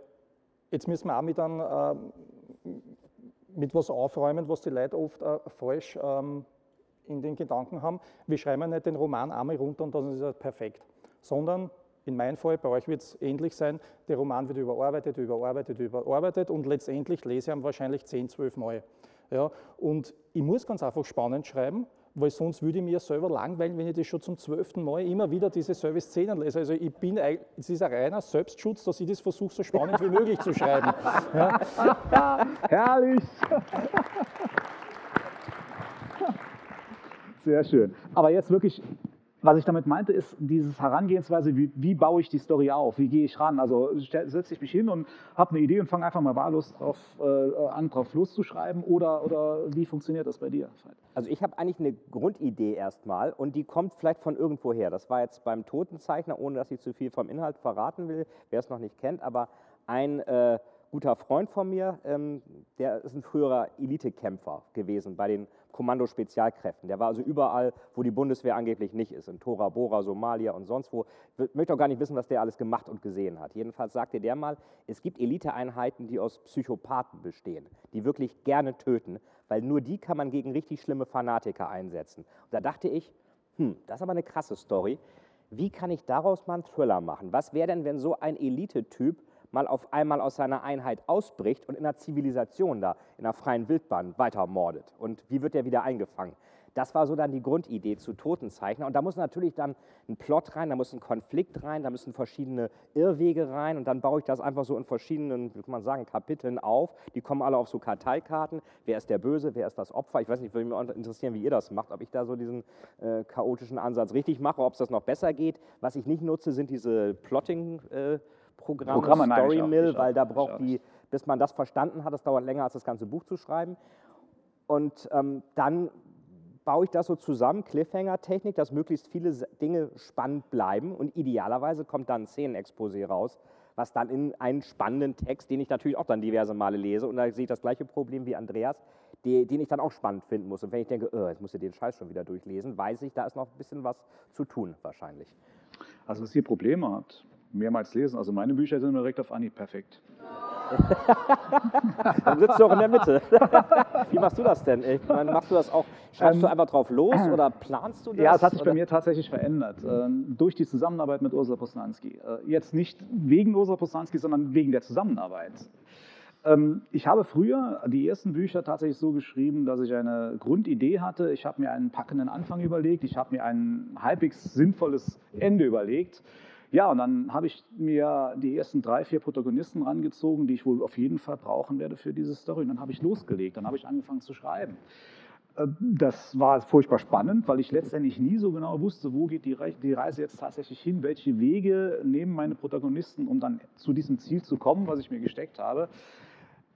jetzt müssen wir auch mit einem, äh, mit was aufräumen, was die Leute oft äh, falsch ähm, in den Gedanken haben. Wir schreiben nicht den Roman einmal runter und dann ist er perfekt, sondern in meinem Fall, bei euch wird es ähnlich sein, der Roman wird überarbeitet, überarbeitet, überarbeitet und letztendlich lese ich ihn wahrscheinlich 10, 12 Mal. Ja, und ich muss ganz einfach spannend schreiben, weil sonst würde ich mir selber langweilen, wenn ich das schon zum zwölften Mal immer wieder diese selbe Szenen lese. Also ich bin, es ist ein reiner Selbstschutz, dass ich das versuche, so spannend wie möglich zu schreiben. Ja. Herrlich! Sehr schön. Aber jetzt wirklich was ich damit meinte, ist dieses Herangehensweise, wie, wie, baue ich die Story auf, wie gehe ich ran. Also setze ich mich hin und habe eine Idee und fange einfach mal wahllos drauf, äh, an, drauf loszuschreiben oder, oder wie funktioniert das bei dir? Also ich habe eigentlich eine Grundidee erstmal und die kommt vielleicht von irgendwo her. Das war jetzt beim Totenzeichner, ohne dass ich zu viel vom Inhalt verraten will, wer es noch nicht kennt, aber ein... Äh, guter Freund von mir, ähm, der ist ein früherer Elitekämpfer gewesen bei den Kommando-Spezialkräften. Der war also überall, wo die Bundeswehr angeblich nicht ist, in Tora Bora, Somalia und sonst wo. Ich möchte auch gar nicht wissen, was der alles gemacht und gesehen hat. Jedenfalls sagte der mal, es gibt Eliteeinheiten, die aus Psychopathen bestehen, die wirklich gerne töten, weil nur die kann man gegen richtig schlimme Fanatiker einsetzen. Und da dachte ich, hm, das ist aber eine krasse Story. Wie kann ich daraus mal einen Thriller machen? Was wäre denn, wenn so ein Elite-Typ mal auf einmal aus seiner Einheit ausbricht und in der Zivilisation da, in der freien Wildbahn weiter mordet. Und wie wird er wieder eingefangen? Das war so dann die Grundidee zu Totenzeichner. Und da muss natürlich dann ein Plot rein, da muss ein Konflikt rein, da müssen verschiedene Irrwege rein. Und dann baue ich das einfach so in verschiedenen, wie kann man sagen, Kapiteln auf. Die kommen alle auf so Karteikarten. Wer ist der Böse, wer ist das Opfer? Ich weiß nicht, würde mich interessieren, wie ihr das macht, ob ich da so diesen äh, chaotischen Ansatz richtig mache, ob es das noch besser geht. Was ich nicht nutze, sind diese Plotting- äh, Programme, Programme Story Mill, weil da braucht die, bis man das verstanden hat, das dauert länger als das ganze Buch zu schreiben. Und ähm, dann baue ich das so zusammen, Cliffhanger-Technik, dass möglichst viele Dinge spannend bleiben und idealerweise kommt dann ein Szenenexposé raus, was dann in einen spannenden Text, den ich natürlich auch dann diverse Male lese und da sehe ich das gleiche Problem wie Andreas, den ich dann auch spannend finden muss. Und wenn ich denke, oh, jetzt muss ich den Scheiß schon wieder durchlesen, weiß ich, da ist noch ein bisschen was zu tun wahrscheinlich. Also was ihr Probleme habt, mehrmals lesen. Also meine Bücher sind direkt auf Anhieb perfekt. Dann sitzt du auch in der Mitte. Wie machst du das denn? Ich meine, machst du das auch, schreibst ähm, du einfach drauf los oder planst du das? Ja, es hat sich oder? bei mir tatsächlich verändert. Äh, durch die Zusammenarbeit mit Ursula Posnanski. Äh, jetzt nicht wegen Ursula Posnanski, sondern wegen der Zusammenarbeit. Ähm, ich habe früher die ersten Bücher tatsächlich so geschrieben, dass ich eine Grundidee hatte. Ich habe mir einen packenden Anfang überlegt. Ich habe mir ein halbwegs sinnvolles Ende überlegt. Ja, und dann habe ich mir die ersten drei, vier Protagonisten rangezogen, die ich wohl auf jeden Fall brauchen werde für diese Story. Und dann habe ich losgelegt, dann habe ich angefangen zu schreiben. Äh, das war furchtbar spannend, weil ich letztendlich nie so genau wusste, wo geht die Reise jetzt tatsächlich hin, welche Wege nehmen meine Protagonisten, um dann zu diesem Ziel zu kommen, was ich mir gesteckt habe.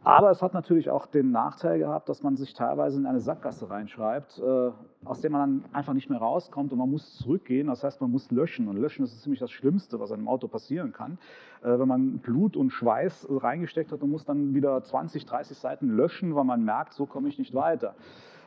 Aber es hat natürlich auch den Nachteil gehabt, dass man sich teilweise in eine Sackgasse reinschreibt, äh, aus der man dann einfach nicht mehr rauskommt und man muss zurückgehen. Das heißt, man muss löschen. Und löschen ist ziemlich das Schlimmste, was einem Auto passieren kann. Äh, wenn man Blut und Schweiß reingesteckt hat und muss dann wieder 20, 30 Seiten löschen, weil man merkt, so komme ich nicht weiter.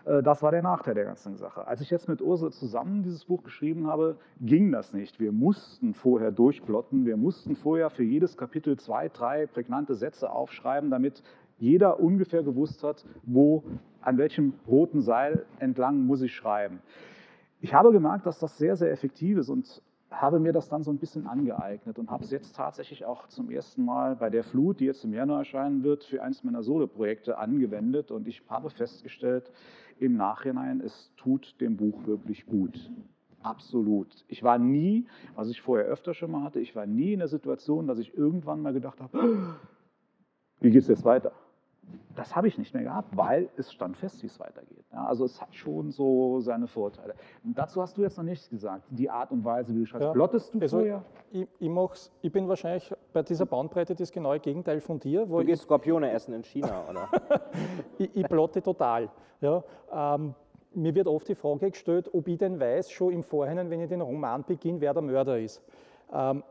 Äh, das war der Nachteil der ganzen Sache. Als ich jetzt mit Ursel zusammen dieses Buch geschrieben habe, ging das nicht. Wir mussten vorher durchplotten, wir mussten vorher für jedes Kapitel zwei, drei prägnante Sätze aufschreiben, damit jeder ungefähr gewusst hat, wo, an welchem roten Seil entlang muss ich schreiben. Ich habe gemerkt, dass das sehr, sehr effektiv ist und habe mir das dann so ein bisschen angeeignet und habe es jetzt tatsächlich auch zum ersten Mal bei der Flut, die jetzt im Januar erscheinen wird, für eines meiner Solo-Projekte angewendet und ich habe festgestellt, im Nachhinein, es tut dem Buch wirklich gut. Absolut. Ich war nie, was ich vorher öfter schon mal hatte, ich war nie in der Situation, dass ich irgendwann mal gedacht habe, wie geht es jetzt weiter? Das habe ich nicht mehr gehabt, weil es stand fest, wie es weitergeht. Ja, also es hat schon so seine Vorteile. Und dazu hast du jetzt noch nichts gesagt. Die Art und Weise, wie du schreibst. Ja, Plottest du also vorher? Ich, ich, ich, bin wahrscheinlich bei dieser Bandbreite das genaue Gegenteil von dir. du gehst Skorpione essen in China, oder? ich, ich plotte total. Ja, ähm, mir wird oft die Frage gestellt, ob ich denn weiß, schon im Vorhinein, wenn ich den Roman beginne, wer der Mörder ist. Ähm,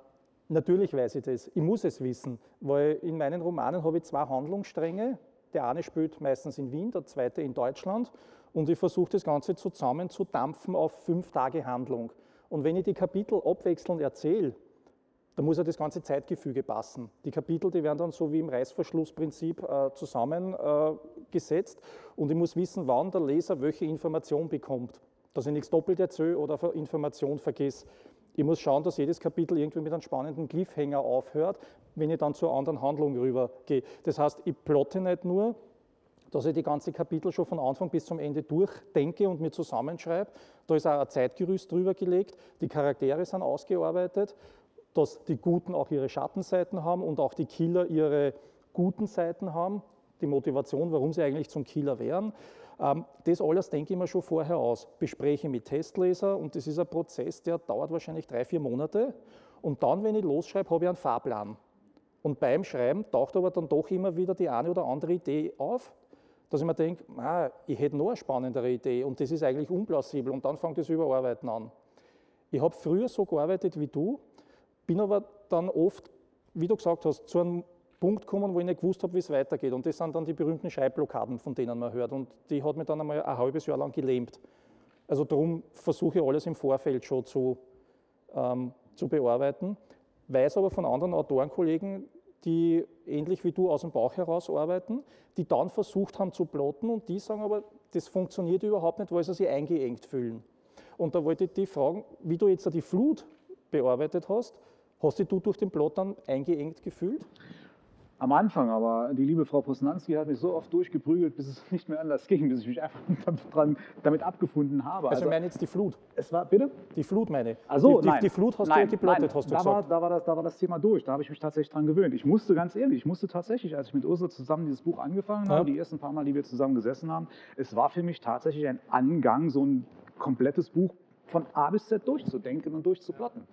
Natürlich weiß ich das. Ich muss es wissen, weil in meinen Romanen habe ich zwei Handlungsstränge. Der eine spielt meistens in Wien, der zweite in Deutschland. Und ich versuche das Ganze zusammen zu dampfen auf fünf Tage Handlung. Und wenn ich die Kapitel abwechselnd erzähle, dann muss ja das ganze Zeitgefüge passen. Die Kapitel, die werden dann so wie im Reißverschlussprinzip äh, zusammen äh, und ich muss wissen, wann der Leser welche Information bekommt. Dass ich nichts doppelt erzähle oder Information vergesse. Ich muss schauen, dass jedes Kapitel irgendwie mit einem spannenden Cliffhanger aufhört, wenn ich dann zur anderen Handlung rübergehe. Das heißt, ich plotte nicht nur, dass ich die ganze Kapitel schon von Anfang bis zum Ende durchdenke und mir zusammenschreibe. Da ist auch ein Zeitgerüst drüber gelegt, die Charaktere sind ausgearbeitet, dass die Guten auch ihre Schattenseiten haben und auch die Killer ihre guten Seiten haben, die Motivation, warum sie eigentlich zum Killer wären. Ähm, das alles denke ich mir schon vorher aus, bespreche mit Testleser und das ist ein Prozess, der dauert wahrscheinlich drei, vier Monate. Und dann, wenn ich losschreibe, habe ich einen Fahrplan. Und beim Schreiben taucht aber dann doch immer wieder die eine oder andere Idee auf, dass ich mir denke, ah, ich hätte noch eine spannendere Idee und das ist eigentlich unplausibel und dann fängt das Überarbeiten an. Ich habe früher so gearbeitet wie du, bin aber dann oft, wie du gesagt hast, zu einem Punkt gekommen, wo ich nicht gewusst habe, wie es weitergeht. Und das sind dann die berühmten Schreibblockaden, von denen man hört. Und die hat mich dann einmal ein halbes Jahr lang gelähmt. Also darum versuche ich alles im Vorfeld schon zu, ähm, zu bearbeiten. Weiß aber von anderen Autorenkollegen, die ähnlich wie du aus dem Bauch heraus arbeiten, die dann versucht haben zu plotten und die sagen aber, das funktioniert überhaupt nicht, weil sie sich eingeengt fühlen. Und da wollte ich dich fragen, wie du jetzt die Flut bearbeitet hast, hast du durch den Plot dann eingeengt gefühlt? Am Anfang, aber die liebe Frau Posnanski hat mich so oft durchgeprügelt, bis es nicht mehr anders ging, bis ich mich einfach dran, damit abgefunden habe. Also, also ich meine jetzt die Flut. Es war, bitte? Die Flut meine. Also die, die, die Flut hast nein, du geplottet, nein, hast du da gesagt. War, da, war das, da war das Thema durch, da habe ich mich tatsächlich dran gewöhnt. Ich musste, ganz ehrlich, ich musste tatsächlich, als ich mit Ursula zusammen dieses Buch angefangen habe, ja. die ersten paar Mal, die wir zusammen gesessen haben, es war für mich tatsächlich ein Angang, so ein komplettes Buch von A bis Z durchzudenken und durchzuplotten.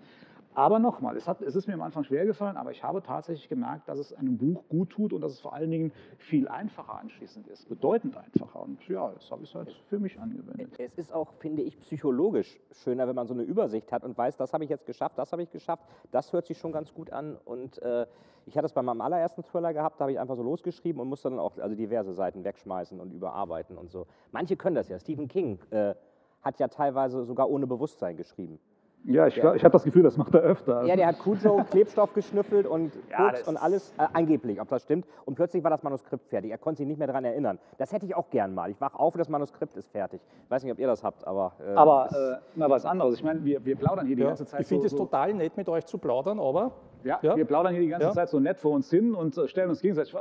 Aber nochmal, es, es ist mir am Anfang schwer gefallen, aber ich habe tatsächlich gemerkt, dass es einem Buch gut tut und dass es vor allen Dingen viel einfacher anschließend ist, bedeutend einfacher. Und ja, das habe ich halt für mich angewendet. Es ist auch, finde ich, psychologisch schöner, wenn man so eine Übersicht hat und weiß, das habe ich jetzt geschafft, das habe ich geschafft. Das hört sich schon ganz gut an. Und äh, ich hatte es bei meinem allerersten Thriller gehabt, da habe ich einfach so losgeschrieben und musste dann auch also diverse Seiten wegschmeißen und überarbeiten und so. Manche können das ja. Stephen King äh, hat ja teilweise sogar ohne Bewusstsein geschrieben. Ja, ich, ich habe das Gefühl, das macht er öfter. Ja, der hat Cujo Klebstoff geschnüffelt und ja, und alles, äh, angeblich, ob das stimmt. Und plötzlich war das Manuskript fertig. Er konnte sich nicht mehr daran erinnern. Das hätte ich auch gern mal. Ich wach auf und das Manuskript ist fertig. Ich weiß nicht, ob ihr das habt, aber. Äh, aber äh, mal was anderes. Ich meine, wir, wir plaudern hier die ja, ganze Zeit. Ich finde es so, total nett, mit euch zu plaudern, aber. Ja, ja. wir plaudern hier die ganze Zeit so nett vor uns hin und stellen uns gegenseitig.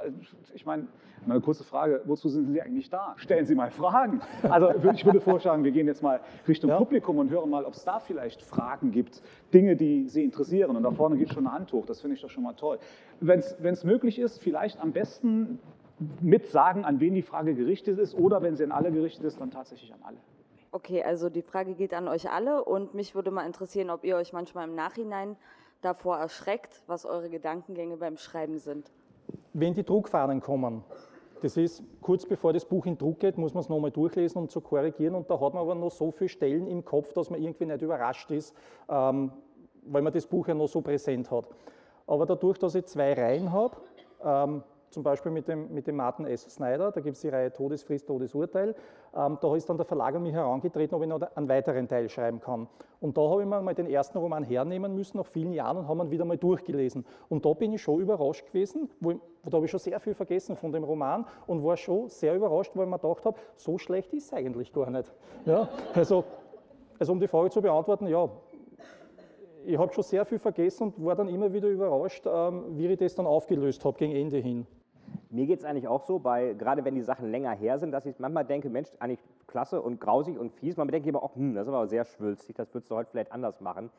Ich meine, eine kurze Frage: Wozu sind Sie eigentlich da? Stellen Sie mal Fragen. Also, ich würde vorschlagen, wir gehen jetzt mal Richtung Publikum und hören mal, ob es da vielleicht Fragen gibt Dinge, die Sie interessieren. Und da vorne geht schon eine Hand hoch, das finde ich doch schon mal toll. Wenn es möglich ist, vielleicht am besten mit sagen, an wen die Frage gerichtet ist oder wenn sie an alle gerichtet ist, dann tatsächlich an alle. Okay, also die Frage geht an euch alle und mich würde mal interessieren, ob ihr euch manchmal im Nachhinein davor erschreckt, was eure Gedankengänge beim Schreiben sind. Wenn die Druckfahnen kommen, das ist kurz bevor das Buch in Druck geht, muss man es nochmal durchlesen und zu korrigieren. Und da hat man aber noch so viele Stellen im Kopf, dass man irgendwie nicht überrascht ist, ähm, weil man das Buch ja noch so präsent hat. Aber dadurch, dass ich zwei Reihen habe, ähm, zum Beispiel mit dem, mit dem Martin S. Snyder, da gibt es die Reihe Todesfrist, Todesurteil. Ähm, da ist dann der Verlag an mich herangetreten, ob ich noch einen weiteren Teil schreiben kann. Und da habe ich mir mal den ersten Roman hernehmen müssen, nach vielen Jahren, und habe ihn wieder mal durchgelesen. Und da bin ich schon überrascht gewesen, wo, wo da habe ich schon sehr viel vergessen von dem Roman und war schon sehr überrascht, weil ich mir gedacht habe, so schlecht ist es eigentlich gar nicht. Ja, also, also um die Frage zu beantworten, ja, ich habe schon sehr viel vergessen und war dann immer wieder überrascht, ähm, wie ich das dann aufgelöst habe gegen Ende hin. Mir geht es eigentlich auch so, bei, gerade wenn die Sachen länger her sind, dass ich manchmal denke, Mensch, eigentlich klasse und grausig und fies. Man denkt aber auch, hm, das ist aber sehr schwülstig, das würdest du heute vielleicht anders machen.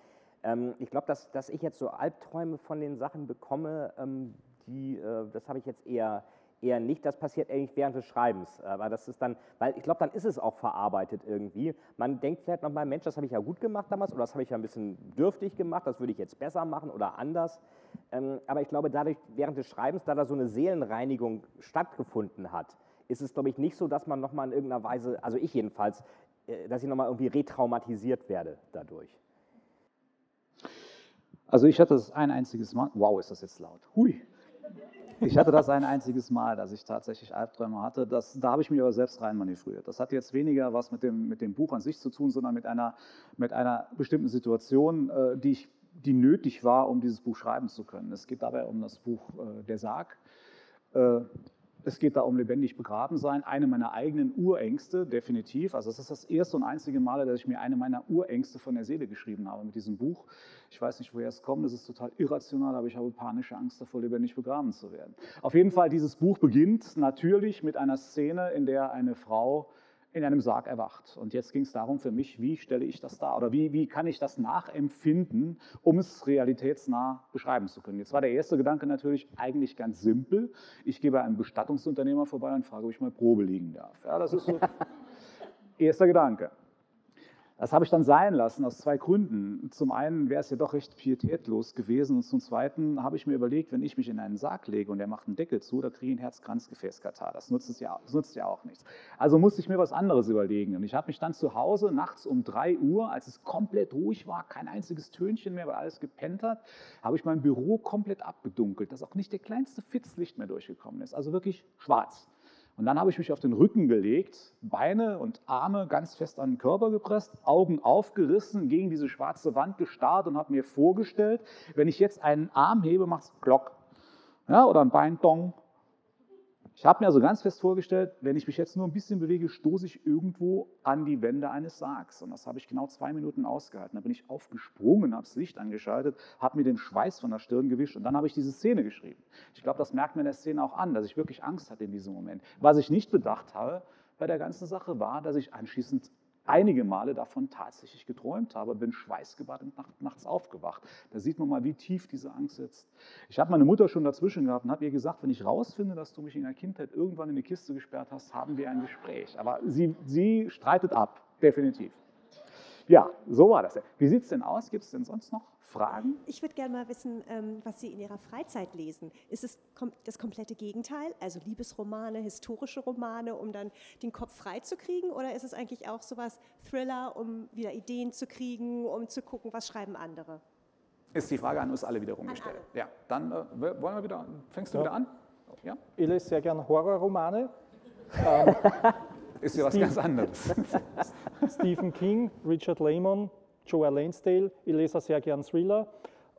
Ähm, ich glaube, dass, dass ich jetzt so Albträume von den Sachen bekomme, ähm, die, äh, das habe ich jetzt eher, eher nicht. Das passiert eigentlich während des Schreibens. Aber das ist dann, weil ich glaube, dann ist es auch verarbeitet irgendwie. Man denkt vielleicht nochmal, Mensch, das habe ich ja gut gemacht damals oder das habe ich ja ein bisschen dürftig gemacht, das würde ich jetzt besser machen oder anders. Ähm, aber ich glaube, dadurch, während des Schreibens, da da so eine Seelenreinigung stattgefunden hat, ist es, glaube ich, nicht so, dass man nochmal in irgendeiner Weise, also ich jedenfalls, äh, dass ich nochmal irgendwie retraumatisiert werde dadurch. Also ich hatte das ein einziges Mal, wow, ist das jetzt laut, hui. Ich hatte das ein einziges Mal, dass ich tatsächlich Albträume hatte. Das, da habe ich mich aber selbst reinmanövriert. Das hat jetzt weniger was mit dem, mit dem Buch an sich zu tun, sondern mit einer, mit einer bestimmten Situation, äh, die, ich, die nötig war, um dieses Buch schreiben zu können. Es geht dabei um das Buch äh, Der Sarg. Äh, es geht da um lebendig begraben sein, eine meiner eigenen Urängste, definitiv. Also es ist das erste und einzige Mal, dass ich mir eine meiner Urängste von der Seele geschrieben habe mit diesem Buch. Ich weiß nicht, woher es kommt, es ist total irrational, aber ich habe panische Angst davor, lebendig begraben zu werden. Auf jeden Fall, dieses Buch beginnt natürlich mit einer Szene, in der eine Frau in einem Sarg erwacht. Und jetzt ging es darum für mich, wie stelle ich das dar oder wie, wie kann ich das nachempfinden, um es realitätsnah beschreiben zu können. Jetzt war der erste Gedanke natürlich eigentlich ganz simpel. Ich gehe bei einem Bestattungsunternehmer vorbei und frage, ob ich mal Probe liegen darf. Ja, das ist so erster Gedanke. Das habe ich dann sein lassen aus zwei Gründen. Zum einen wäre es ja doch recht pietätlos gewesen und zum zweiten habe ich mir überlegt, wenn ich mich in einen Sarg lege und der macht einen Deckel zu, da kriege ich einen Herzkranzgefäßkatar. Das ja, das nutzt ja auch nichts. Also musste ich mir was anderes überlegen und ich habe mich dann zu Hause nachts um 3 Uhr, als es komplett ruhig war, kein einziges Tönchen mehr, weil alles gepennt hat, habe ich mein Büro komplett abgedunkelt, dass auch nicht der kleinste Fitzlicht mehr durchgekommen ist. Also wirklich schwarz. Und dann habe ich mich auf den Rücken gelegt, Beine und Arme ganz fest an den Körper gepresst, Augen aufgerissen, gegen diese schwarze Wand gestarrt und habe mir vorgestellt, wenn ich jetzt einen Arm hebe, macht es Glock. Ja, oder ein Bein Dong. Ich habe mir also ganz fest vorgestellt, wenn ich mich jetzt nur ein bisschen bewege, stoße ich irgendwo an die Wände eines Sargs. Und das habe ich genau zwei Minuten ausgehalten. Da bin ich aufgesprungen, habe das Licht angeschaltet, habe mir den Schweiß von der Stirn gewischt und dann habe ich diese Szene geschrieben. Ich glaube, das merkt man in der Szene auch an, dass ich wirklich Angst hatte in diesem Moment. Was ich nicht bedacht habe bei der ganzen Sache war, dass ich anschließend einige Male davon tatsächlich geträumt habe, bin schweißgebadet nachts aufgewacht. Da sieht man mal, wie tief diese Angst sitzt. Ich habe meine Mutter schon dazwischen gehabt und habe ihr gesagt, wenn ich rausfinde, dass du mich in der Kindheit irgendwann in eine Kiste gesperrt hast, haben wir ein Gespräch. Aber sie, sie streitet ab, definitiv. Ja, so war das. Wie sieht es denn aus? Gibt es denn sonst noch Fragen? Ich würde gerne mal wissen, ähm, was Sie in Ihrer Freizeit lesen. Ist es das komplette Gegenteil, also Liebesromane, historische Romane, um dann den Kopf frei zu kriegen? Oder ist es eigentlich auch sowas Thriller, um wieder Ideen zu kriegen, um zu gucken, was schreiben andere? Ist die Frage an uns alle wieder rumgestellt. Ja, dann äh, wollen wir wieder, fängst du ja. wieder an? Ja? Ich lese sehr gerne Horrorromane. ähm, ist ja was Steve, ganz anderes. Stephen King, Richard Lehman, Joe Lansdale. Ich lese sehr gern Thriller,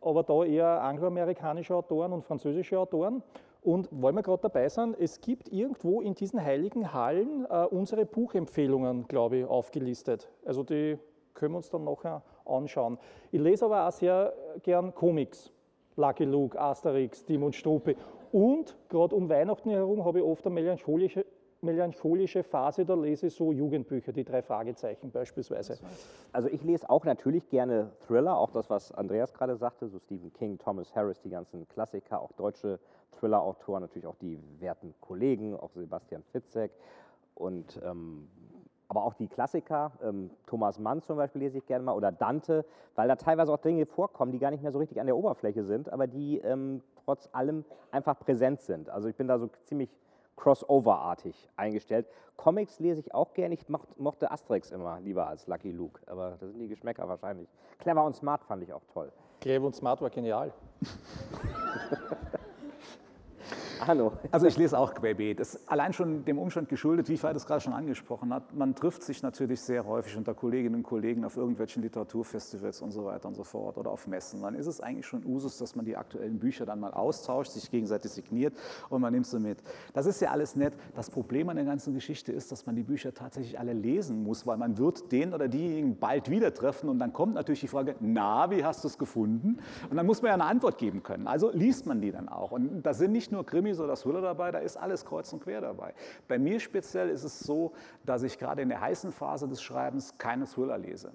aber da eher angloamerikanische Autoren und französische Autoren. Und weil wir gerade dabei sind, es gibt irgendwo in diesen heiligen Hallen äh, unsere Buchempfehlungen, glaube ich, aufgelistet. Also die können wir uns dann nachher anschauen. Ich lese aber auch sehr gern Comics. Lucky Luke, Asterix, Tim und Struppe. Und gerade um Weihnachten herum habe ich oft eine melancholische, melancholische Phase, da lese ich so Jugendbücher, die drei Fragezeichen beispielsweise. Also ich lese auch natürlich gerne Thriller, auch das, was Andreas gerade sagte, so Stephen King, Thomas Harris, die ganzen Klassiker, auch deutsche Thriller-Autoren, natürlich auch die werten Kollegen, auch Sebastian Fitzek und ähm, aber auch die Klassiker, ähm, Thomas Mann zum Beispiel lese ich gerne mal oder Dante, weil da teilweise auch Dinge vorkommen, die gar nicht mehr so richtig an der Oberfläche sind, aber die ähm, trotz allem einfach präsent sind. Also ich bin da so ziemlich Crossover-artig eingestellt. Comics lese ich auch gerne. Ich mochte Asterix immer lieber als Lucky Luke, aber da sind die Geschmäcker wahrscheinlich. Clever und Smart fand ich auch toll. Clever und Smart war genial. Hallo. Also ich lese auch querbeet. Das ist allein schon dem Umstand geschuldet, wie Veit es gerade schon angesprochen hat. Man trifft sich natürlich sehr häufig unter Kolleginnen und Kollegen auf irgendwelchen Literaturfestivals und so weiter und so fort oder auf Messen. Dann ist es eigentlich schon Usus, dass man die aktuellen Bücher dann mal austauscht, sich gegenseitig signiert und man nimmt sie mit. Das ist ja alles nett. Das Problem an der ganzen Geschichte ist, dass man die Bücher tatsächlich alle lesen muss, weil man wird den oder diejenigen bald wieder treffen und dann kommt natürlich die Frage, na, wie hast du es gefunden? Und dann muss man ja eine Antwort geben können. Also liest man die dann auch. Und da sind nicht nur Krimi Krimis oder Thriller dabei, da ist alles kreuz und quer dabei. Bei mir speziell ist es so, dass ich gerade in der heißen Phase des Schreibens keine Thriller lese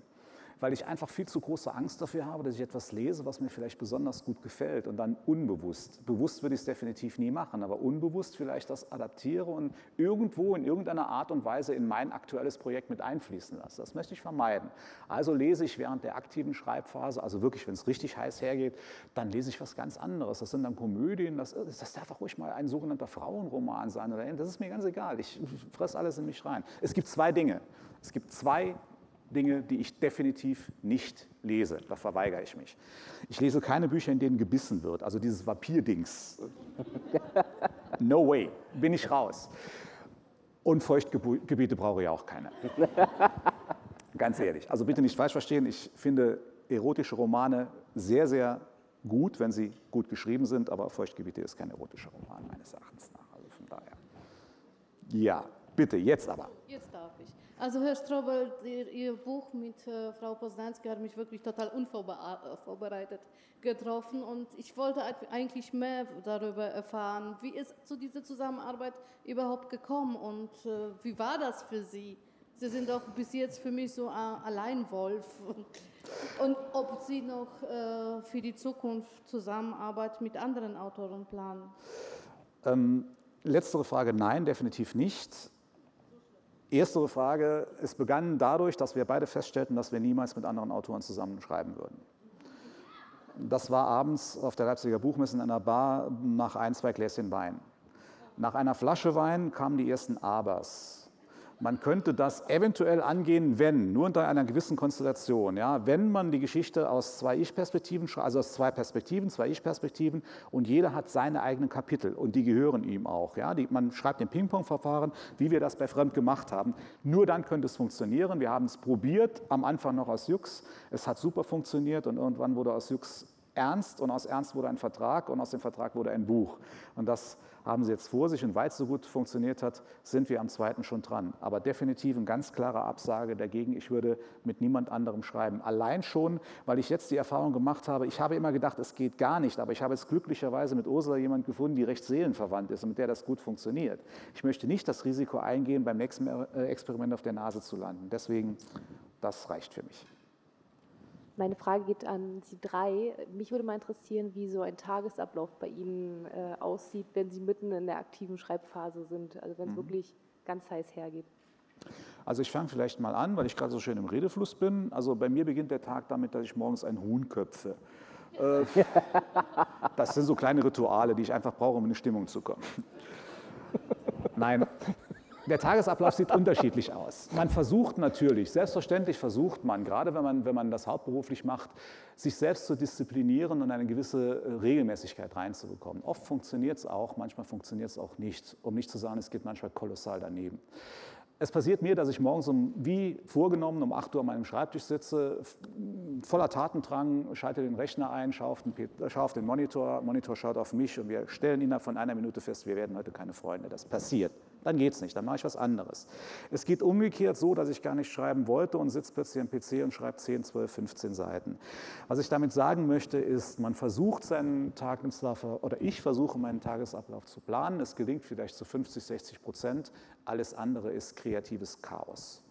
weil ich einfach viel zu große Angst dafür habe, dass ich etwas lese, was mir vielleicht besonders gut gefällt und dann unbewusst, bewusst würde ich es definitiv nie machen, aber unbewusst vielleicht das adaptiere und irgendwo in irgendeiner Art und Weise in mein aktuelles Projekt mit einfließen lasse. Das möchte ich vermeiden. Also lese ich während der aktiven Schreibphase, also wirklich, wenn es richtig heiß hergeht, dann lese ich was ganz anderes. Das sind dann Komödien, das, das darf auch ruhig mal ein sogenannter Frauenroman sein oder das ist mir ganz egal. Ich fresse alles in mich rein. Es gibt zwei Dinge. Es gibt zwei Dinge, die ich definitiv nicht lese. Da verweigere ich mich. Ich lese keine Bücher, in denen gebissen wird. Also dieses Vampir-Dings. No way, bin ich raus. Und Feuchtgebiete brauche ich auch keine. Ganz ehrlich. Also bitte nicht falsch verstehen. Ich finde erotische Romane sehr, sehr gut, wenn sie gut geschrieben sind, aber Feuchtgebiete ist kein erotischer Roman meines Erachtens nach. Also von daher. Ja, bitte, jetzt aber. Jetzt darf ich. Also Herr Strobel, Ihr Buch mit äh, Frau Posnanski hat mich wirklich total unvorbereitet getroffen und ich wollte eigentlich mehr darüber erfahren, wie ist zu dieser Zusammenarbeit überhaupt gekommen und äh, wie war das für Sie? Sie sind doch bis jetzt für mich so ein Alleinwolf. Und ob Sie noch äh, für die Zukunft Zusammenarbeit mit anderen Autoren planen? Ähm, letztere Frage, nein, definitiv nicht. Erstere Frage, es begann dadurch, dass wir beide feststellten, dass wir niemals mit anderen Autoren zusammenschreiben würden. Das war abends auf der Leipziger Buchmesse in einer Bar nach ein, zwei Gläschen Wein. Nach einer Flasche Wein kamen die ersten Abers. Man könnte das eventuell angehen, wenn, nur unter einer gewissen Konstellation, ja, wenn man die Geschichte aus zwei Ich-Perspektiven, also aus zwei Perspektiven, zwei Ich-Perspektiven und jeder hat seine eigenen Kapitel und die gehören ihm auch. Ja, die, man schreibt den Ping-Pong-Verfahren, wie wir das bei Fremd gemacht haben. Nur dann könnte es funktionieren. Wir haben es probiert, am Anfang noch aus Jux. Es hat super funktioniert und irgendwann wurde aus Jux Ernst und aus Ernst wurde ein Vertrag und aus dem Vertrag wurde ein Buch. Und das haben sie jetzt vor sich und weil es so gut funktioniert hat, sind wir am zweiten schon dran. Aber definitiv eine ganz klare Absage dagegen, ich würde mit niemand anderem schreiben. Allein schon, weil ich jetzt die Erfahrung gemacht habe, ich habe immer gedacht, es geht gar nicht, aber ich habe jetzt glücklicherweise mit Ursula jemand gefunden, die recht seelenverwandt ist und mit der das gut funktioniert. Ich möchte nicht das Risiko eingehen, beim nächsten äh, Experiment auf der Nase zu landen. Deswegen, das reicht für mich. Meine Frage geht an Sie drei. Mich würde mal interessieren, wie so ein Tagesablauf bei Ihnen äh, aussieht, wenn Sie mitten in der aktiven Schreibphase sind, also wenn es mhm. wirklich ganz heiß hergeht. Also ich fange vielleicht mal an, weil ich gerade so schön im Redefluss bin. Also bei mir beginnt der Tag damit, dass ich morgens ein Huhn köpfe. Äh, das sind so kleine Rituale, die ich einfach brauche, um in die Stimmung zu kommen. Nein, der Tagesablauf sieht unterschiedlich aus. Man versucht natürlich, selbstverständlich versucht man, gerade wenn man, wenn man das hauptberuflich macht, sich selbst zu disziplinieren und eine gewisse äh, Regelmäßigkeit reinzubekommen. Oft funktioniert es auch, manchmal funktioniert es auch nicht. Um nicht zu sagen, es geht manchmal kolossal daneben. Es passiert mir, dass ich morgens um, wie vorgenommen um 8 Uhr an meinem Schreibtisch sitze, voller Tatendrang, schalte den Rechner ein, schaue auf den, schaue auf den Monitor, Monitor schaut auf mich und wir stellen innerhalb von einer Minute fest, wir werden heute keine Freunde. Das passiert dann geht es nicht, dann mache ich was anderes. Es geht umgekehrt so, dass ich gar nicht schreiben wollte und sitze plötzlich am PC und schreibe 10, 12, 15 Seiten. Was ich damit sagen möchte, ist, man versucht seinen Tagesablauf, oder ich versuche meinen Tagesablauf zu planen. Es gelingt vielleicht zu 50, 60 Prozent. Alles andere ist kreatives Chaos.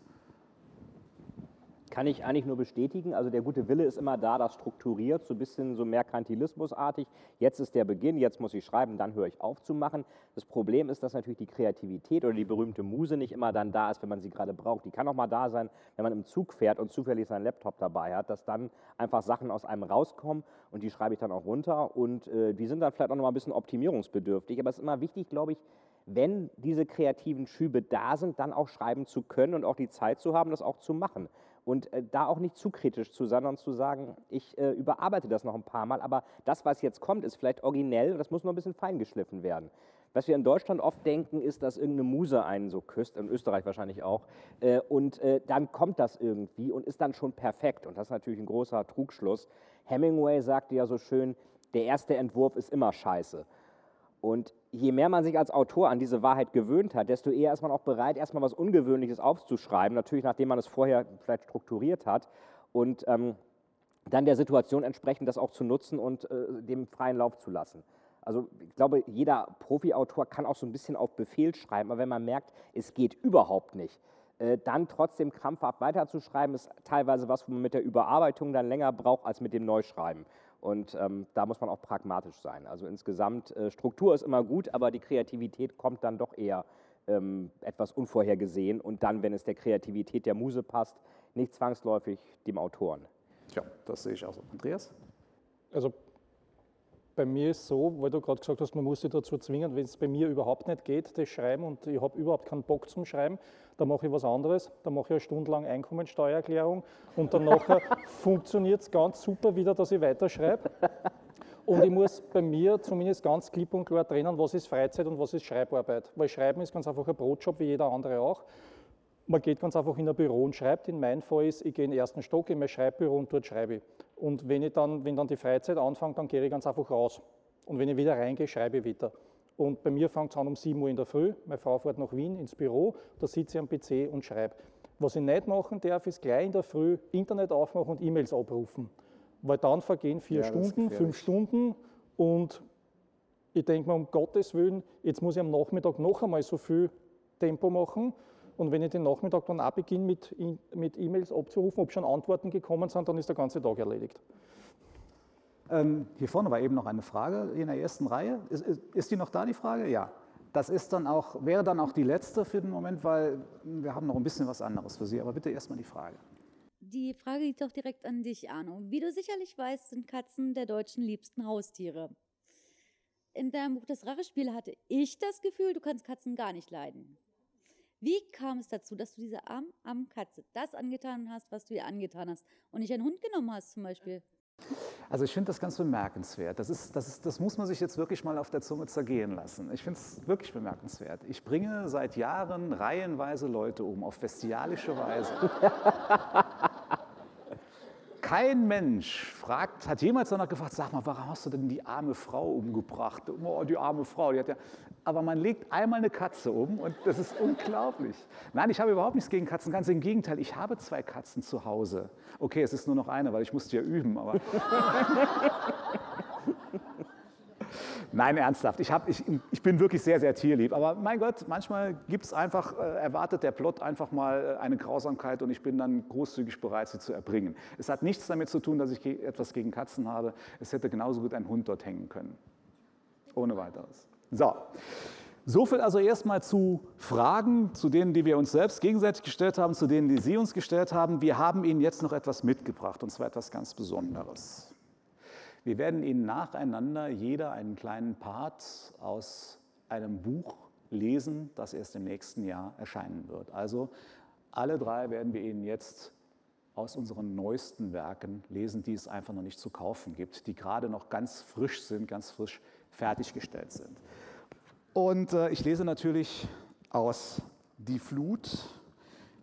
Kann ich eigentlich nur bestätigen. Also der gute Wille ist immer da, das strukturiert, so ein bisschen so merkantilismusartig. Jetzt ist der Beginn, jetzt muss ich schreiben, dann höre ich auf zu machen. Das Problem ist, dass natürlich die Kreativität oder die berühmte Muse nicht immer dann da ist, wenn man sie gerade braucht. Die kann auch mal da sein, wenn man im Zug fährt und zufällig seinen Laptop dabei hat, dass dann einfach Sachen aus einem rauskommen und die schreibe ich dann auch runter und äh, die sind dann vielleicht auch noch mal ein bisschen optimierungsbedürftig. Aber es ist immer wichtig, glaube ich, wenn diese kreativen Schübe da sind, dann auch schreiben zu können und auch die Zeit zu haben, das auch zu machen. Und äh, da auch nicht zu kritisch zu sein, sondern zu sagen, ich äh, überarbeite das noch ein paar Mal, aber das, was jetzt kommt, ist vielleicht originell und das muss noch ein bisschen feingeschliffen werden. Was wir in Deutschland oft denken, ist, dass irgendeine Muse einen so küsst, in Österreich wahrscheinlich auch, äh, und äh, dann kommt das irgendwie und ist dann schon perfekt. Und das ist natürlich ein großer Trugschluss. Hemingway sagte ja so schön, der erste Entwurf ist immer scheiße. Und je mehr man sich als Autor an diese Wahrheit gewöhnt hat, desto eher ist man auch bereit, erstmal was Ungewöhnliches aufzuschreiben, natürlich nachdem man es vorher vielleicht strukturiert hat und ähm, dann der Situation entsprechend das auch zu nutzen und äh, dem freien Lauf zu lassen. Also ich glaube, jeder Profi-Autor kann auch so ein bisschen auf Befehl schreiben, aber wenn man merkt, es geht überhaupt nicht, äh, dann trotzdem krampfhaft weiterzuschreiben, ist teilweise was, wo man mit der Überarbeitung dann länger braucht als mit dem Neuschreiben. Und ähm, da muss man auch pragmatisch sein. Also insgesamt, äh, Struktur ist immer gut, aber die Kreativität kommt dann doch eher ähm, etwas unvorhergesehen und dann, wenn es der Kreativität der Muse passt, nicht zwangsläufig dem Autoren. Ja, das sehe ich auch so. Andreas? Also bei mir ist so, weil du gerade gesagt hast, man muss sich dazu zwingen, wenn es bei mir überhaupt nicht geht, das Schreiben und ich habe überhaupt keinen Bock zum Schreiben, dann mache ich was anderes, dann mache ich eine Stunde lang Einkommensteuererklärung und dann nachher funktioniert es ganz super wieder, dass ich weiterschreibe. Und ich muss bei mir zumindest ganz klipp und klar trennen, was ist Freizeit und was ist Schreibarbeit. Weil Schreiben ist ganz einfach ein Brotjob, wie jeder andere auch. Man geht ganz einfach in ein Büro und schreibt. In meinem Fall ist, ich gehe in den ersten Stock in mein Schreibbüro und dort schreibe ich. Und wenn, ich dann, wenn dann die Freizeit anfängt, dann gehe ich ganz einfach raus. Und wenn ich wieder reingehe, schreibe ich wieder. Und bei mir fängt es an um 7 Uhr in der Früh. Meine Frau fährt nach Wien ins Büro, da sitze ich am PC und schreibe. Was ich nicht machen darf, ist gleich in der Früh Internet aufmachen und E-Mails abrufen. Weil dann vergehen vier Ja, Stunden, fünf. Stunden und ich denke mir, um Gottes Willen, jetzt muss ich am Nachmittag noch einmal so viel Tempo machen. Und wenn ich den Nachmittag dann auch beginne, mit mit E-Mails abzurufen, ob schon Antworten gekommen sind, dann ist der ganze Tag erledigt. Ähm, hier vorne war eben noch eine Frage in der ersten Reihe. Ist, ist, ist die noch da, die Frage? Ja. Das ist dann auch, wäre dann auch die letzte für den Moment, weil wir haben noch ein bisschen was anderes für Sie. Aber bitte erstmal die Frage. Die Frage geht doch direkt an dich, Arno. Wie du sicherlich weißt, sind Katzen der deutschen liebsten Haustiere. In deinem Buch Das Rachespiel hatte ich das Gefühl, du kannst Katzen gar nicht leiden. Wie kam es dazu, dass du dieser armen, armen Katze das angetan hast, was du ihr angetan hast und nicht einen Hund genommen hast zum Beispiel? Also ich finde das ganz bemerkenswert. Das, ist, das, ist, das muss man sich jetzt wirklich mal auf der Zunge zergehen lassen. Ich finde es wirklich bemerkenswert. Ich bringe seit Jahren reihenweise Leute um, auf bestialische Weise. Kein Mensch fragt, hat jemals danach gefragt, sag mal, warum hast du denn die arme Frau umgebracht? Oh, die arme Frau, die hat ja. Aber man legt einmal eine Katze um und das ist unglaublich. Nein, ich habe überhaupt nichts gegen Katzen, ganz im Gegenteil. Ich habe zwei Katzen zu Hause. Okay, es ist nur noch eine, weil ich musste ja üben, aber. Nein, ernsthaft. Ich, hab, ich, ich bin wirklich sehr, sehr tierlieb. Aber mein Gott, manchmal gibt es einfach, äh, erwartet der Plot einfach mal äh, eine Grausamkeit und ich bin dann großzügig bereit, sie zu erbringen. Es hat nichts damit zu tun, dass ich etwas gegen Katzen habe. Es hätte genauso gut ein Hund dort hängen können. Ohne weiteres. So. So viel also erstmal zu Fragen, zu denen, die wir uns selbst gegenseitig gestellt haben, zu denen, die Sie uns gestellt haben. Wir haben Ihnen jetzt noch etwas mitgebracht, und zwar etwas ganz Besonderes. Wir werden Ihnen nacheinander jeder einen kleinen Part aus einem Buch lesen, das erst im nächsten Jahr erscheinen wird. Also alle drei werden wir Ihnen jetzt aus unseren neuesten Werken lesen, die es einfach noch nicht zu kaufen gibt, die gerade noch ganz frisch sind, ganz frisch fertiggestellt sind. Und äh, ich lese natürlich aus Die Flut,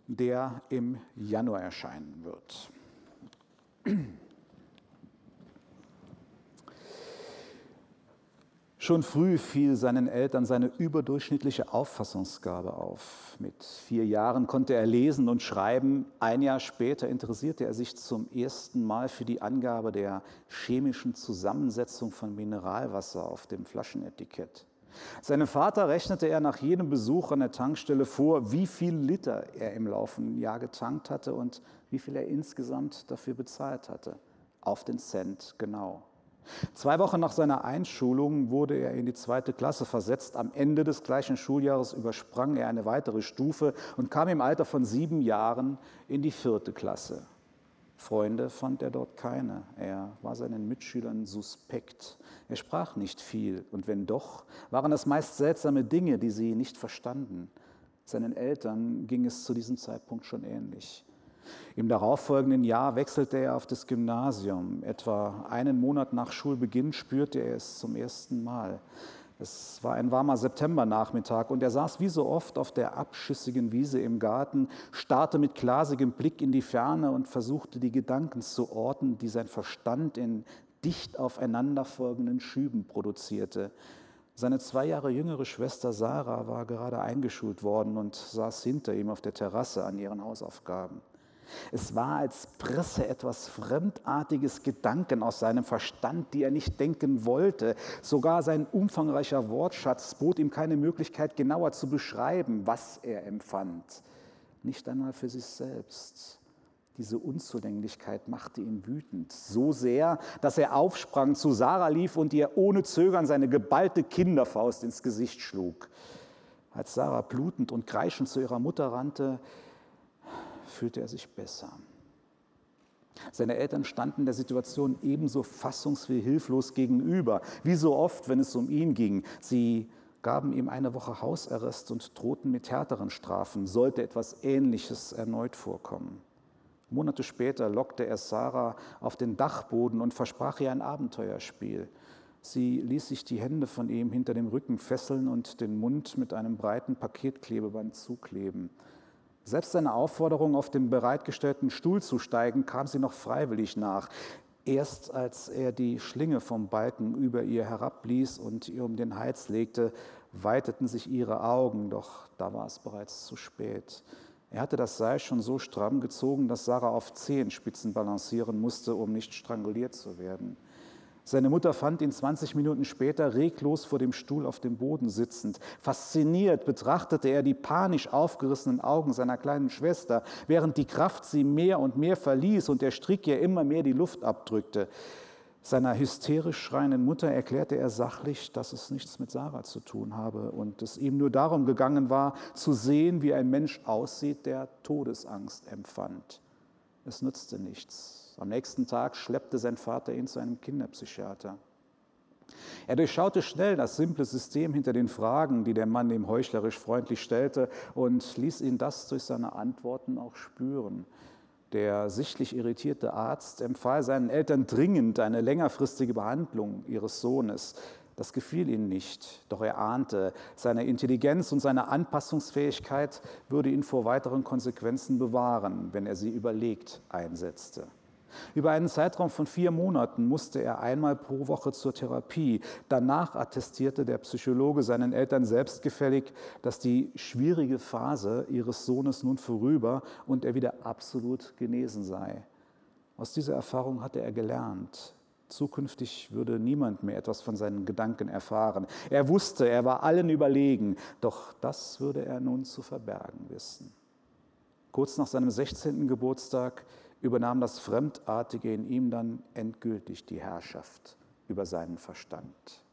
der im Januar erscheinen wird. Schon früh fiel seinen Eltern seine überdurchschnittliche Auffassungsgabe auf. Mit vier Jahren konnte er lesen und schreiben. Ein Jahr später interessierte er sich zum ersten Mal für die Angabe der chemischen Zusammensetzung von Mineralwasser auf dem Flaschenetikett. Seinem Vater rechnete er nach jedem Besuch an der Tankstelle vor, wie viel Liter er im laufenden Jahr getankt hatte und wie viel er insgesamt dafür bezahlt hatte. Auf den Cent genau. Zwei Wochen nach seiner Einschulung wurde er in die zweite Klasse versetzt. Am Ende des gleichen Schuljahres übersprang er eine weitere Stufe und kam im Alter von sieben Jahren in die vierte Klasse. Freunde fand er dort keine. Er war seinen Mitschülern suspekt. Er sprach nicht viel und wenn doch, waren es meist seltsame Dinge, die sie nicht verstanden. Seinen Eltern ging es zu diesem Zeitpunkt schon ähnlich. Im darauffolgenden Jahr wechselte er auf das Gymnasium. Etwa einen Monat nach Schulbeginn spürte er es zum ersten Mal. Es war ein warmer Septembernachmittag und er saß wie so oft auf der abschüssigen Wiese im Garten, starrte mit glasigem Blick in die Ferne und versuchte die Gedanken zu orten, die sein Verstand in dicht aufeinanderfolgenden Schüben produzierte. Seine zwei Jahre jüngere Schwester Sarah war gerade eingeschult worden und saß hinter ihm auf der Terrasse an ihren Hausaufgaben. Es war, als presse etwas fremdartiges Gedanken aus seinem Verstand, die er nicht denken wollte. Sogar sein umfangreicher Wortschatz bot ihm keine Möglichkeit, genauer zu beschreiben, was er empfand. Nicht einmal für sich selbst. Diese Unzulänglichkeit machte ihn wütend, so sehr, dass er aufsprang, zu Sarah lief und ihr ohne Zögern seine geballte Kinderfaust ins Gesicht schlug. Als Sarah blutend und kreischend zu ihrer Mutter rannte, fühlte er sich besser. Seine Eltern standen der Situation ebenso fassungs- wie hilflos gegenüber, wie so oft, wenn es um ihn ging. Sie gaben ihm eine Woche Hausarrest und drohten mit härteren Strafen, sollte etwas Ähnliches erneut vorkommen. Monate später lockte er Sarah auf den Dachboden und versprach ihr ein Abenteuerspiel. Sie ließ sich die Hände von ihm hinter dem Rücken fesseln und den Mund mit einem breiten Paketklebeband zukleben. Selbst seine Aufforderung, auf den bereitgestellten Stuhl zu steigen, kam sie noch freiwillig nach. Erst als er die Schlinge vom Balken über ihr herabließ und ihr um den Hals legte, weiteten sich ihre Augen, doch da war es bereits zu spät. Er hatte das Seil schon so stramm gezogen, dass Sarah auf Zehenspitzen balancieren musste, um nicht stranguliert zu werden. Seine Mutter fand ihn 20 Minuten später reglos vor dem Stuhl auf dem Boden sitzend. Fasziniert betrachtete er die panisch aufgerissenen Augen seiner kleinen Schwester, während die Kraft sie mehr und mehr verließ und der Strick ihr immer mehr die Luft abdrückte. Seiner hysterisch schreienden Mutter erklärte er sachlich, dass es nichts mit Sarah zu tun habe und es ihm nur darum gegangen war, zu sehen, wie ein Mensch aussieht, der Todesangst empfand. Es nützte nichts. Am nächsten Tag schleppte sein Vater ihn zu einem Kinderpsychiater. Er durchschaute schnell das simple System hinter den Fragen, die der Mann ihm heuchlerisch freundlich stellte, und ließ ihn das durch seine Antworten auch spüren. Der sichtlich irritierte Arzt empfahl seinen Eltern dringend eine längerfristige Behandlung ihres Sohnes. Das gefiel ihnen nicht, doch er ahnte, seine Intelligenz und seine Anpassungsfähigkeit würde ihn vor weiteren Konsequenzen bewahren, wenn er sie überlegt einsetzte. Über einen Zeitraum von vier Monaten musste er einmal pro Woche zur Therapie. Danach attestierte der Psychologe seinen Eltern selbstgefällig, dass die schwierige Phase ihres Sohnes nun vorüber und er wieder absolut genesen sei. Aus dieser Erfahrung hatte er gelernt. Zukünftig würde niemand mehr etwas von seinen Gedanken erfahren. Er wusste, er war allen überlegen, doch das würde er nun zu verbergen wissen. Kurz nach seinem 16. Geburtstag übernahm das Fremdartige in ihm dann endgültig die Herrschaft über seinen Verstand.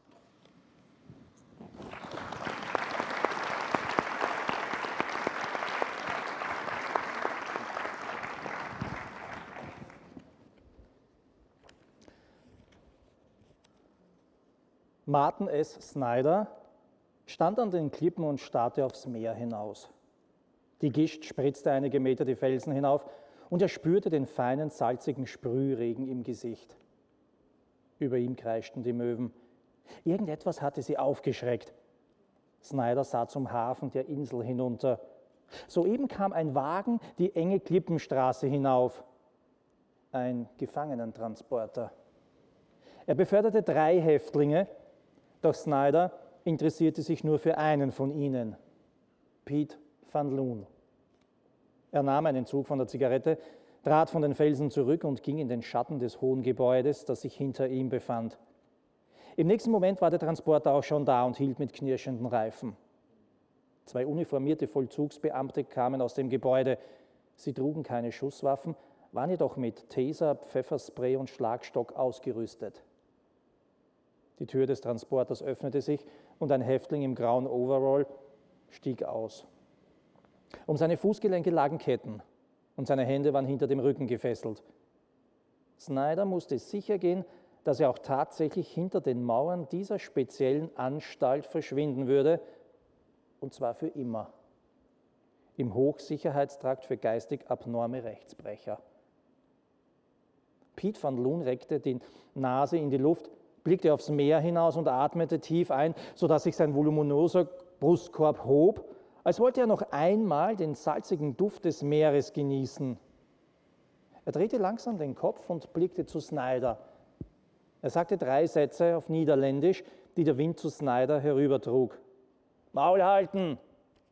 Martin S. Snyder stand an den Klippen und starrte aufs Meer hinaus. Die Gischt spritzte einige Meter die Felsen hinauf und er spürte den feinen, salzigen Sprühregen im Gesicht. Über ihm kreischten die Möwen. Irgendetwas hatte sie aufgeschreckt. Snyder sah zum Hafen der Insel hinunter. Soeben kam ein Wagen die enge Klippenstraße hinauf. Ein Gefangenentransporter. Er beförderte drei Häftlinge, doch Snyder interessierte sich nur für einen von ihnen, Pete van Loon. Er nahm einen Zug von der Zigarette, trat von den Felsen zurück und ging in den Schatten des hohen Gebäudes, das sich hinter ihm befand. Im nächsten Moment war der Transporter auch schon da und hielt mit knirschenden Reifen. Zwei uniformierte Vollzugsbeamte kamen aus dem Gebäude. Sie trugen keine Schusswaffen, waren jedoch mit Taser, Pfefferspray und Schlagstock ausgerüstet. Die Tür des Transporters öffnete sich und ein Häftling im grauen Overall stieg aus. Um seine Fußgelenke lagen Ketten und seine Hände waren hinter dem Rücken gefesselt. Snyder musste sicher gehen, dass er auch tatsächlich hinter den Mauern dieser speziellen Anstalt verschwinden würde, und zwar für immer. Im Hochsicherheitstrakt für geistig abnorme Rechtsbrecher. Pete van Loon reckte die Nase in die Luft, blickte aufs Meer hinaus und atmete tief ein, sodass sich sein voluminöser Brustkorb hob als wollte er noch einmal den salzigen Duft des Meeres genießen. Er drehte langsam den Kopf und blickte zu Snyder. Er sagte drei Sätze auf Niederländisch, die der Wind zu Snyder herübertrug. Maul halten,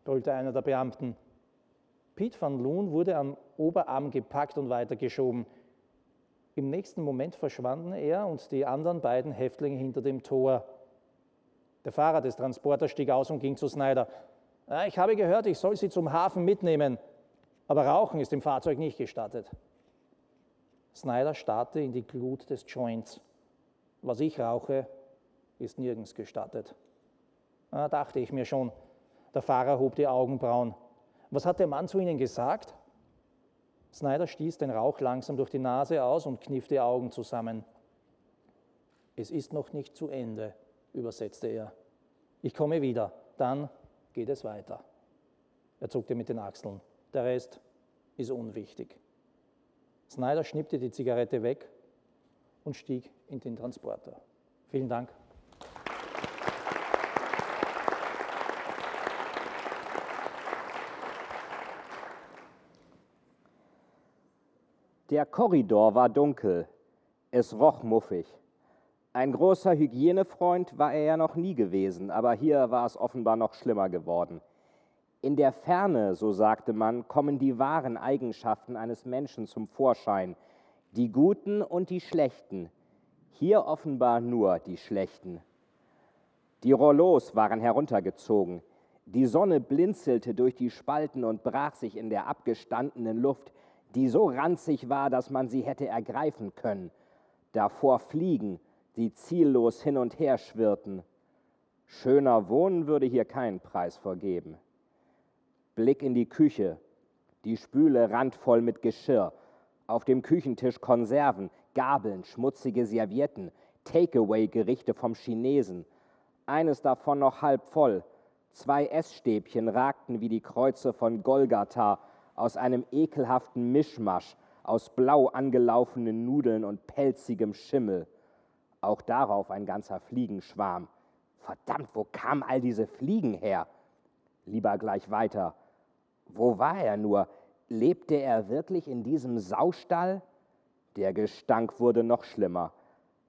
brüllte einer der Beamten. Pete van Loon wurde am Oberarm gepackt und weitergeschoben. Im nächsten Moment verschwanden er und die anderen beiden Häftlinge hinter dem Tor. Der Fahrer des Transporters stieg aus und ging zu Snyder. Ich habe gehört, ich soll Sie zum Hafen mitnehmen, aber Rauchen ist im Fahrzeug nicht gestattet. Snyder starrte in die Glut des Joints. Was ich rauche, ist nirgends gestattet. Ah, dachte ich mir schon. Der Fahrer hob die Augenbrauen. Was hat der Mann zu Ihnen gesagt? Snyder stieß den Rauch langsam durch die Nase aus und kniff die Augen zusammen. Es ist noch nicht zu Ende, übersetzte er. Ich komme wieder, dann geht es weiter. Er zuckte mit den Achseln. Der Rest ist unwichtig. Snyder schnippte die Zigarette weg und stieg in den Transporter. Vielen Dank. Der Korridor war dunkel. Es roch muffig. Ein großer Hygienefreund war er ja noch nie gewesen, aber hier war es offenbar noch schlimmer geworden. In der Ferne, so sagte man, kommen die wahren Eigenschaften eines Menschen zum Vorschein, die guten und die schlechten, hier offenbar nur die schlechten. Die Rollos waren heruntergezogen, die Sonne blinzelte durch die Spalten und brach sich in der abgestandenen Luft, die so ranzig war, dass man sie hätte ergreifen können. Davor Fliegen, die ziellos hin und her schwirrten. Schöner Wohnen würde hier keinen Preis vergeben. Blick in die Küche. Die Spüle randvoll mit Geschirr. Auf dem Küchentisch Konserven, Gabeln, schmutzige Servietten, Takeaway-Gerichte vom Chinesen. Eines davon noch halb voll. Zwei Essstäbchen ragten wie die Kreuze von Golgatha aus einem ekelhaften Mischmasch aus blau angelaufenen Nudeln und pelzigem Schimmel. Auch darauf ein ganzer Fliegenschwarm. Verdammt, wo kamen all diese Fliegen her? Lieber gleich weiter. Wo war er nur? Lebte er wirklich in diesem Saustall? Der Gestank wurde noch schlimmer.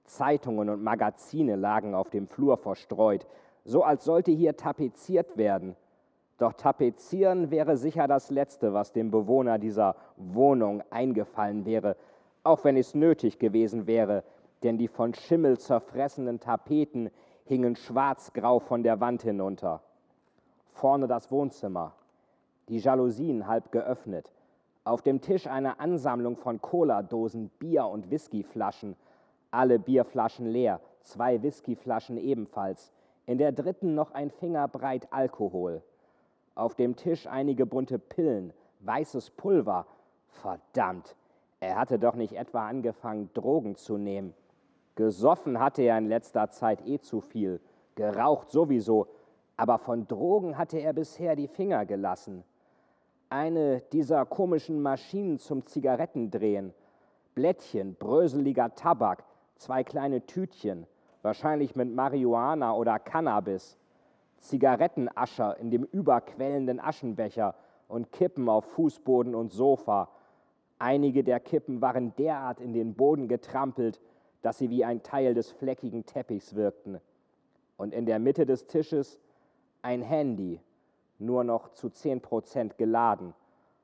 Zeitungen und Magazine lagen auf dem Flur verstreut, so als sollte hier tapeziert werden. Doch tapezieren wäre sicher das Letzte, was dem Bewohner dieser Wohnung eingefallen wäre, auch wenn es nötig gewesen wäre, denn die von Schimmel zerfressenen Tapeten hingen schwarzgrau von der Wand hinunter. Vorne das Wohnzimmer, die Jalousien halb geöffnet, auf dem Tisch eine Ansammlung von Cola-Dosen, Bier- und Whiskyflaschen, alle Bierflaschen leer, zwei Whiskyflaschen ebenfalls, in der dritten noch ein Fingerbreit Alkohol. Auf dem Tisch einige bunte Pillen, weißes Pulver. Verdammt, er hatte doch nicht etwa angefangen, Drogen zu nehmen. Gesoffen hatte er in letzter Zeit eh zu viel, geraucht sowieso, aber von Drogen hatte er bisher die Finger gelassen. Eine dieser komischen Maschinen zum Zigarettendrehen, Blättchen, bröseliger Tabak, zwei kleine Tütchen, wahrscheinlich mit Marihuana oder Cannabis, Zigarettenascher in dem überquellenden Aschenbecher und Kippen auf Fußboden und Sofa. Einige der Kippen waren derart in den Boden getrampelt, dass sie wie ein Teil des fleckigen Teppichs wirkten. Und in der Mitte des Tisches ein Handy, nur noch zu 10 Prozent geladen,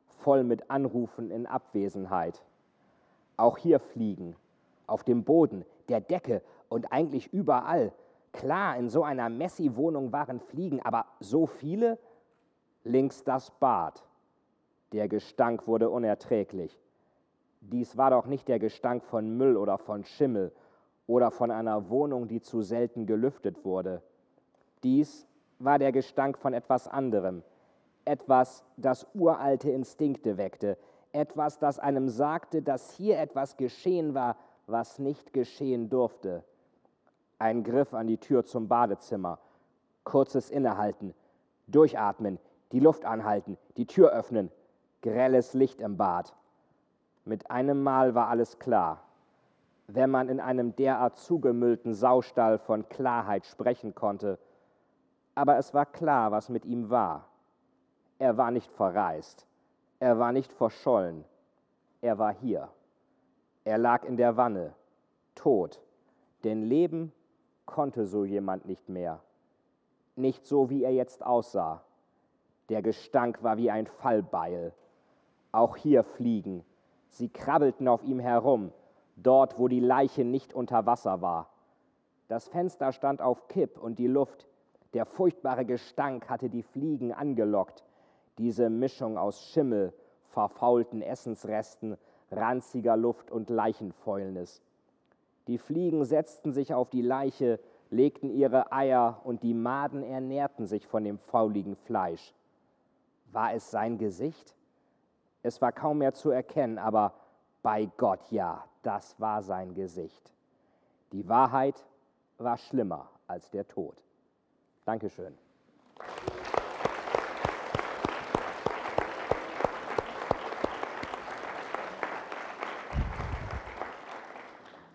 voll mit Anrufen in Abwesenheit. Auch hier fliegen, auf dem Boden, der Decke und eigentlich überall. Klar, in so einer Messi-Wohnung waren Fliegen, aber so viele? Links das Bad. Der Gestank wurde unerträglich. Dies war doch nicht der Gestank von Müll oder von Schimmel oder von einer Wohnung, die zu selten gelüftet wurde. Dies war der Gestank von etwas anderem, etwas, das uralte Instinkte weckte, etwas, das einem sagte, dass hier etwas geschehen war, was nicht geschehen durfte. Ein Griff an die Tür zum Badezimmer, kurzes Innehalten, durchatmen, die Luft anhalten, die Tür öffnen, grelles Licht im Bad. Mit einem Mal war alles klar. Wenn man in einem derart zugemüllten Saustall von Klarheit sprechen konnte, aber es war klar, was mit ihm war. Er war nicht verreist, er war nicht verschollen, er war hier. Er lag in der Wanne, tot, denn leben konnte so jemand nicht mehr. Nicht so, wie er jetzt aussah. Der Gestank war wie ein Fallbeil. Auch hier fliegen. Sie krabbelten auf ihm herum, dort, wo die Leiche nicht unter Wasser war. Das Fenster stand auf Kipp und die Luft der furchtbare Gestank hatte die Fliegen angelockt. Diese Mischung aus Schimmel, verfaulten Essensresten, ranziger Luft und Leichenfäulnis. Die Fliegen setzten sich auf die Leiche, legten ihre Eier und die Maden ernährten sich von dem fauligen Fleisch. War es sein Gesicht? Es war kaum mehr zu erkennen, aber bei Gott ja, das war sein Gesicht. Die Wahrheit war schlimmer als der Tod. Dankeschön.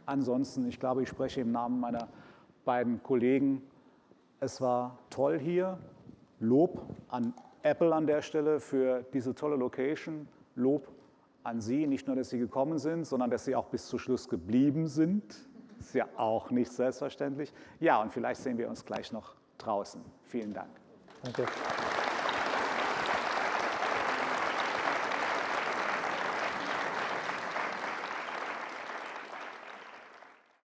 Ansonsten, ich glaube, ich spreche im Namen meiner beiden Kollegen. Es war toll hier. Lob an Apple an der Stelle für diese tolle Location. Lob an Sie, nicht nur, dass Sie gekommen sind, sondern dass Sie auch bis zum Schluss geblieben sind. Ist ja auch nicht selbstverständlich. Ja, und vielleicht sehen wir uns gleich noch draußen. Vielen Dank. Danke.